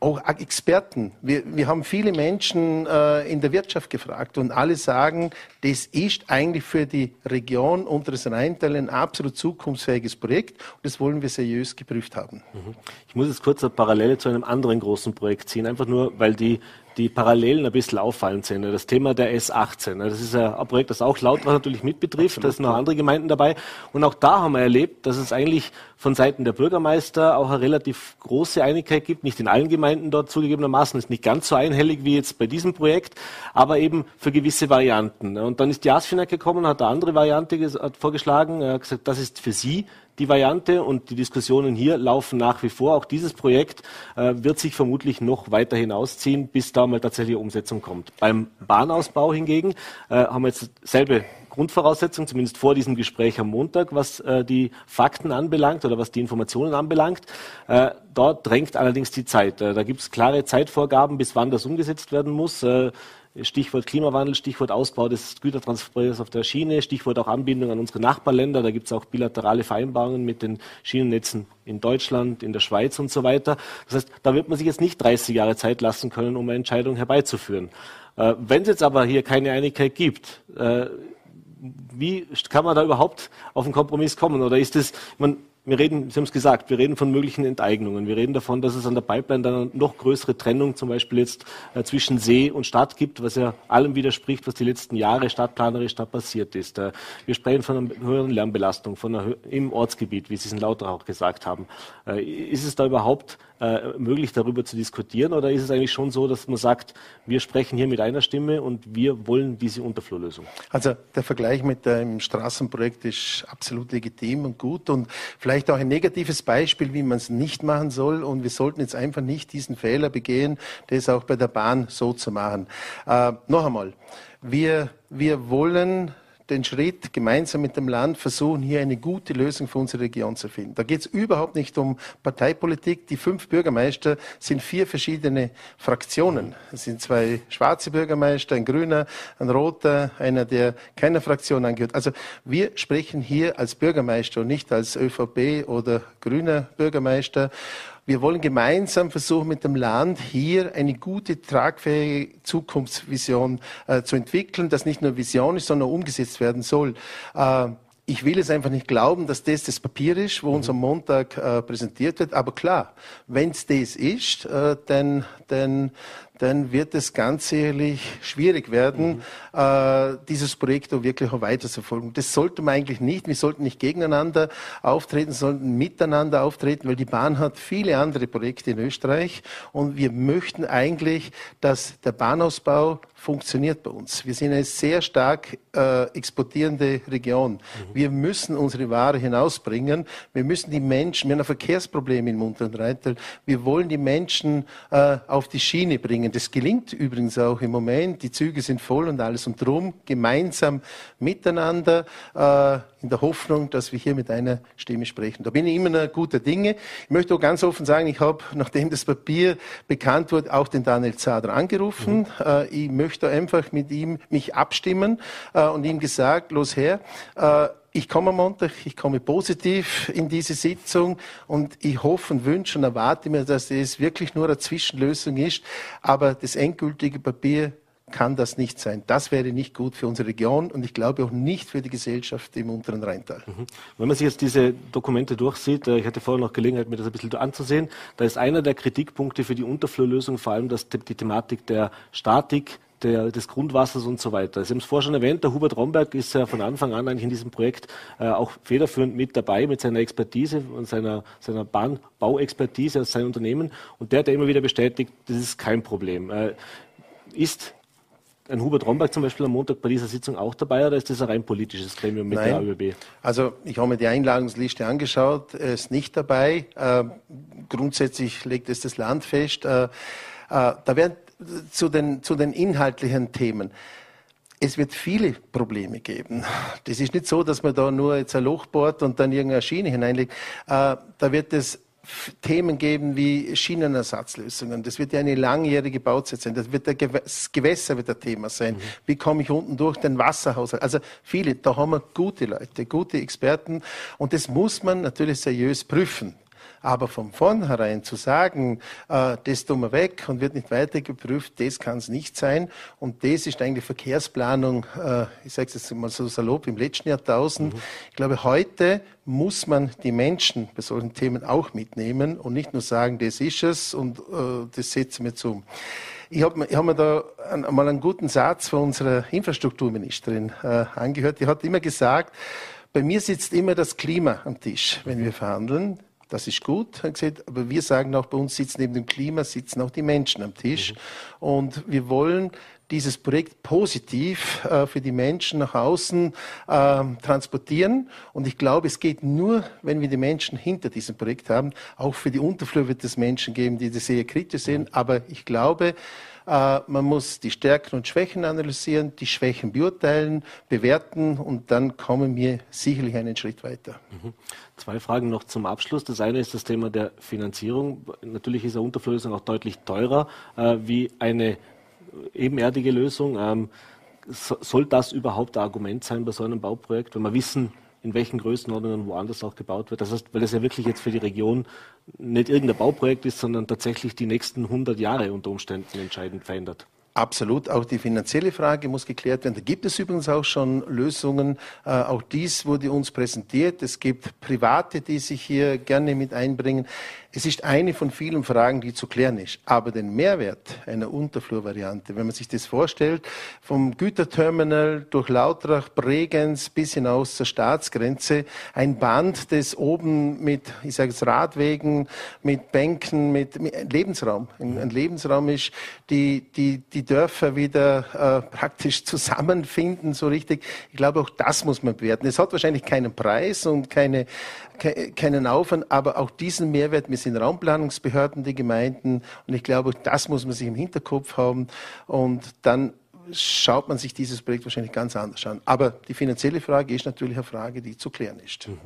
auch Experten. Wir, wir haben viele Menschen äh, in der Wirtschaft gefragt und alle sagen, das ist eigentlich für die Region unseres Rheintal ein absolut zukunftsfähiges Projekt und das wollen wir seriös geprüft haben. Mhm. Ich muss jetzt kurz eine Parallele zu einem anderen großen Projekt ziehen, einfach nur, weil die die Parallelen ein bisschen auffallend sind. Das Thema der S18. Das ist ein Projekt, das auch Lautrach natürlich mitbetrifft. Da sind noch andere Gemeinden dabei. Und auch da haben wir erlebt, dass es eigentlich von Seiten der Bürgermeister auch eine relativ große Einigkeit gibt. Nicht in allen Gemeinden dort zugegebenermaßen. Ist nicht ganz so einhellig wie jetzt bei diesem Projekt, aber eben für gewisse Varianten. Und dann ist die ASFINAG gekommen, hat eine andere Variante vorgeschlagen. Er hat gesagt, das ist für Sie die Variante und die Diskussionen hier laufen nach wie vor. Auch dieses Projekt äh, wird sich vermutlich noch weiter hinausziehen, bis da mal tatsächlich Umsetzung kommt. Beim Bahnausbau hingegen äh, haben wir jetzt selbe Grundvoraussetzung, zumindest vor diesem Gespräch am Montag, was äh, die Fakten anbelangt oder was die Informationen anbelangt. Äh, dort drängt allerdings die Zeit. Äh, da gibt es klare Zeitvorgaben, bis wann das umgesetzt werden muss. Äh, Stichwort Klimawandel, Stichwort Ausbau des Gütertransports auf der Schiene, Stichwort auch Anbindung an unsere Nachbarländer. Da gibt es auch bilaterale Vereinbarungen mit den Schienennetzen in Deutschland, in der Schweiz und so weiter. Das heißt, da wird man sich jetzt nicht 30 Jahre Zeit lassen können, um eine Entscheidung herbeizuführen. Äh, Wenn es jetzt aber hier keine Einigkeit gibt, äh, wie kann man da überhaupt auf einen Kompromiss kommen? Oder ist es, man, wir reden, Sie haben es gesagt, wir reden von möglichen Enteignungen. Wir reden davon, dass es an der Pipeline dann noch größere Trennung zum Beispiel jetzt äh, zwischen See und Stadt gibt, was ja allem widerspricht, was die letzten Jahre stadtplanerisch da passiert ist. Äh, wir sprechen von einer höheren Lärmbelastung von einer, im Ortsgebiet, wie Sie es in Lauter auch gesagt haben. Äh, ist es da überhaupt äh, möglich, darüber zu diskutieren? Oder ist es eigentlich schon so, dass man sagt, wir sprechen hier mit einer Stimme und wir wollen diese Unterflurlösung? Also der Vergleich mit dem Straßenprojekt ist absolut legitim und gut und vielleicht auch ein negatives Beispiel, wie man es nicht machen soll. Und wir sollten jetzt einfach nicht diesen Fehler begehen, das auch bei der Bahn so zu machen. Äh, noch einmal, wir, wir wollen den Schritt gemeinsam mit dem Land versuchen, hier eine gute Lösung für unsere Region zu finden. Da geht es überhaupt nicht um Parteipolitik. Die fünf Bürgermeister sind vier verschiedene Fraktionen. Es sind zwei schwarze Bürgermeister, ein grüner, ein roter, einer, der keiner Fraktion angehört. Also wir sprechen hier als Bürgermeister und nicht als ÖVP oder grüner Bürgermeister. Wir wollen gemeinsam versuchen, mit dem Land hier eine gute, tragfähige Zukunftsvision äh, zu entwickeln, das nicht nur Vision ist, sondern umgesetzt werden soll. Äh, ich will es einfach nicht glauben, dass das das Papier ist, wo uns am Montag äh, präsentiert wird. Aber klar, wenn es das ist, äh, dann, dann, dann wird es ganz sicherlich schwierig werden, mhm. äh, dieses Projekt auch wirklich auch weiter zu verfolgen. Das sollte man eigentlich nicht. Wir sollten nicht gegeneinander auftreten, sondern miteinander auftreten, weil die Bahn hat viele andere Projekte in Österreich und wir möchten eigentlich, dass der Bahnausbau funktioniert bei uns. Wir sind eine sehr stark äh, exportierende Region. Mhm. Wir müssen unsere Ware hinausbringen. Wir müssen die Menschen, wir haben ein Verkehrsproblem in Mund und Rheintal. Wir wollen die Menschen äh, auf die Schiene bringen. Das gelingt übrigens auch im Moment. Die Züge sind voll und alles. Und drum gemeinsam miteinander äh, in der Hoffnung, dass wir hier mit einer Stimme sprechen. Da bin ich immer noch guter Dinge. Ich möchte auch ganz offen sagen, ich habe, nachdem das Papier bekannt wurde, auch den Daniel Zader angerufen. Mhm. Äh, ich möchte einfach mit ihm mich abstimmen äh, und ihm gesagt, los her, äh, ich komme am Montag, ich komme positiv in diese Sitzung und ich hoffe und wünsche und erwarte mir, dass es wirklich nur eine Zwischenlösung ist, aber das endgültige Papier kann das nicht sein. Das wäre nicht gut für unsere Region und ich glaube auch nicht für die Gesellschaft im unteren Rheintal. Mhm. Wenn man sich jetzt diese Dokumente durchsieht, äh, ich hatte vorher noch Gelegenheit, mir das ein bisschen anzusehen, da ist einer der Kritikpunkte für die Unterflurlösung vor allem dass die Thematik der Statik der, des Grundwassers und so weiter. Sie haben es vorher schon erwähnt, der Hubert Romberg ist ja von Anfang an eigentlich in diesem Projekt äh, auch federführend mit dabei, mit seiner Expertise und seiner, seiner Bahnbauexpertise aus seinem Unternehmen. Und der hat ja immer wieder bestätigt, das ist kein Problem. Äh, ist ein Hubert Romberg zum Beispiel am Montag bei dieser Sitzung auch dabei oder ist das ein rein politisches Gremium mit Nein. der ÖBB? Also ich habe mir die Einladungsliste angeschaut, er ist nicht dabei. Äh, grundsätzlich legt es das Land fest. Äh, äh, da werden zu den, zu den inhaltlichen Themen. Es wird viele Probleme geben. Das ist nicht so, dass man da nur jetzt ein Loch bohrt und dann irgendeine Schiene hineinlegt. Äh, da wird es Themen geben wie Schienenersatzlösungen. Das wird ja eine langjährige Bauzeit sein. Das, wird der das Gewässer wird ein Thema sein. Mhm. Wie komme ich unten durch den Wasserhaushalt? Also viele, da haben wir gute Leute, gute Experten und das muss man natürlich seriös prüfen. Aber von vornherein zu sagen, äh, das tun wir weg und wird nicht weiter geprüft, das kann es nicht sein. Und das ist eigentlich Verkehrsplanung, äh, ich sage es jetzt mal so salopp, im letzten Jahrtausend. Mhm. Ich glaube, heute muss man die Menschen bei solchen Themen auch mitnehmen und nicht nur sagen, das ist es und äh, das setzen wir zu. Ich habe hab mir da einmal einen guten Satz von unserer Infrastrukturministerin äh, angehört. Die hat immer gesagt, bei mir sitzt immer das Klima am Tisch, wenn wir verhandeln. Das ist gut, hat gesagt, aber wir sagen auch, bei uns sitzen neben dem Klima, sitzen auch die Menschen am Tisch. Mhm. Und wir wollen dieses Projekt positiv äh, für die Menschen nach außen äh, transportieren. Und ich glaube, es geht nur, wenn wir die Menschen hinter diesem Projekt haben. Auch für die Unterflur wird es Menschen geben, die das sehr kritisch sehen. Aber ich glaube, man muss die Stärken und Schwächen analysieren, die Schwächen beurteilen, bewerten und dann kommen wir sicherlich einen Schritt weiter. Mhm. Zwei Fragen noch zum Abschluss. Das eine ist das Thema der Finanzierung. Natürlich ist eine Unterflurlösung auch deutlich teurer äh, wie eine ebenerdige Lösung. Ähm, soll das überhaupt ein Argument sein bei so einem Bauprojekt, wenn wir wissen, in welchen Größenordnungen woanders auch gebaut wird? Das heißt, weil es ja wirklich jetzt für die Region nicht irgendein Bauprojekt ist, sondern tatsächlich die nächsten 100 Jahre unter Umständen entscheidend verändert. Absolut. Auch die finanzielle Frage muss geklärt werden. Da gibt es übrigens auch schon Lösungen. Äh, auch dies wurde uns präsentiert. Es gibt Private, die sich hier gerne mit einbringen. Es ist eine von vielen Fragen, die zu klären ist. Aber den Mehrwert einer Unterflurvariante, wenn man sich das vorstellt, vom Güterterminal durch Lautrach, Bregenz bis hinaus zur Staatsgrenze, ein Band, das oben mit, ich sage es Radwegen, mit Bänken, mit, mit Lebensraum, ein, ein, Lebensraum ist, die, die, die Dörfer wieder äh, praktisch zusammenfinden, so richtig. Ich glaube, auch das muss man bewerten. Es hat wahrscheinlich keinen Preis und keine, keinen Aufwand, aber auch diesen Mehrwert, wir sind Raumplanungsbehörden, die Gemeinden, und ich glaube, das muss man sich im Hinterkopf haben. Und dann schaut man sich dieses Projekt wahrscheinlich ganz anders an. Aber die finanzielle Frage ist natürlich eine Frage, die zu klären ist. Mhm.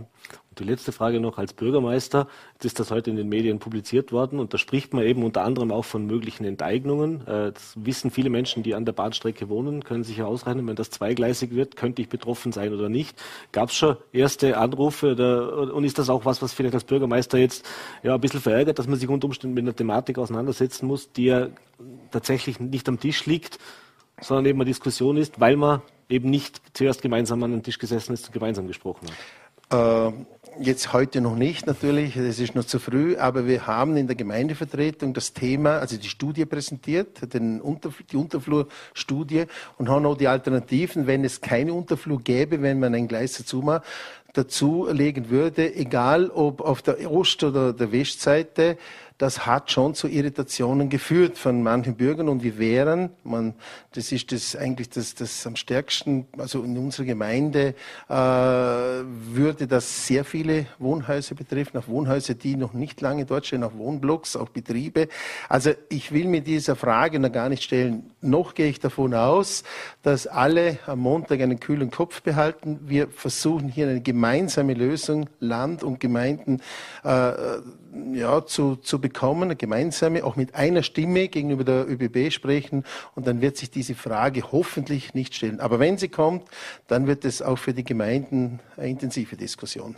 Und die letzte Frage noch als Bürgermeister. Jetzt ist das heute in den Medien publiziert worden und da spricht man eben unter anderem auch von möglichen Enteignungen. Äh, das wissen viele Menschen, die an der Bahnstrecke wohnen, können sich ja ausrechnen, wenn das zweigleisig wird, könnte ich betroffen sein oder nicht. Gab es schon erste Anrufe oder, und ist das auch was, was vielleicht als Bürgermeister jetzt ja, ein bisschen verärgert, dass man sich unter Umständen mit einer Thematik auseinandersetzen muss, die ja tatsächlich nicht am Tisch liegt? Sondern eben eine Diskussion ist, weil man eben nicht zuerst gemeinsam an den Tisch gesessen ist und gemeinsam gesprochen hat? Äh, jetzt heute noch nicht natürlich, es ist noch zu früh, aber wir haben in der Gemeindevertretung das Thema, also die Studie präsentiert, den Unter, die Unterflurstudie und haben auch die Alternativen, wenn es keine Unterflur gäbe, wenn man ein Gleis dazu macht, dazulegen würde, egal ob auf der Ost- oder der Westseite, das hat schon zu Irritationen geführt von manchen Bürgern und wir wären, man, das ist das eigentlich das, das am stärksten, also in unserer Gemeinde äh, würde das sehr viele Wohnhäuser betreffen, auch Wohnhäuser, die noch nicht lange dort stehen, auch Wohnblocks, auch Betriebe. Also ich will mir dieser Frage noch gar nicht stellen. Noch gehe ich davon aus, dass alle am Montag einen kühlen Kopf behalten. Wir versuchen hier eine gemeinsame Lösung, Land und Gemeinden äh, ja, zu, zu bekommen, gemeinsame, auch mit einer Stimme gegenüber der ÖBB sprechen und dann wird sich diese Frage hoffentlich nicht stellen. Aber wenn sie kommt, dann wird es auch für die Gemeinden eine intensive Diskussion.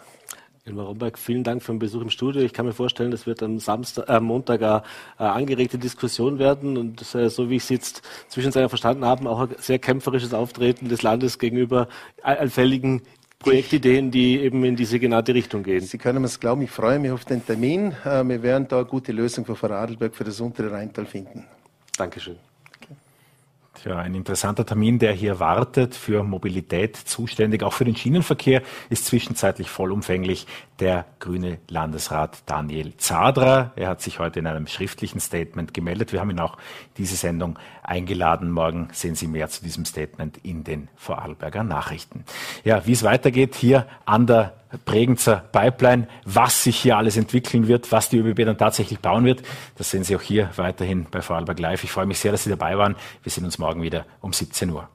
Elmar Romberg, vielen Dank für den Besuch im Studio. Ich kann mir vorstellen, das wird am Samstag, äh, Montag eine, eine angeregte Diskussion werden und das, äh, so wie ich es jetzt zwischen seiner verstanden habe, auch ein sehr kämpferisches Auftreten des Landes gegenüber allfälligen Projektideen, die eben in diese genannte Richtung gehen. Sie können es glauben, ich freue mich auf den Termin. Äh, wir werden da eine gute Lösung für Vorarlberg, für das untere Rheintal finden. Dankeschön. Tja, ein interessanter Termin, der hier wartet, für Mobilität zuständig, auch für den Schienenverkehr, ist zwischenzeitlich vollumfänglich der grüne Landesrat Daniel Zadra. Er hat sich heute in einem schriftlichen Statement gemeldet. Wir haben ihn auch diese Sendung eingeladen. Morgen sehen Sie mehr zu diesem Statement in den Vorarlberger Nachrichten. Ja, wie es weitergeht hier an der Bregenzer Pipeline, was sich hier alles entwickeln wird, was die ÖBB dann tatsächlich bauen wird. Das sehen Sie auch hier weiterhin bei Vorarlberg Live. Ich freue mich sehr, dass Sie dabei waren. Wir sehen uns morgen wieder um 17 Uhr.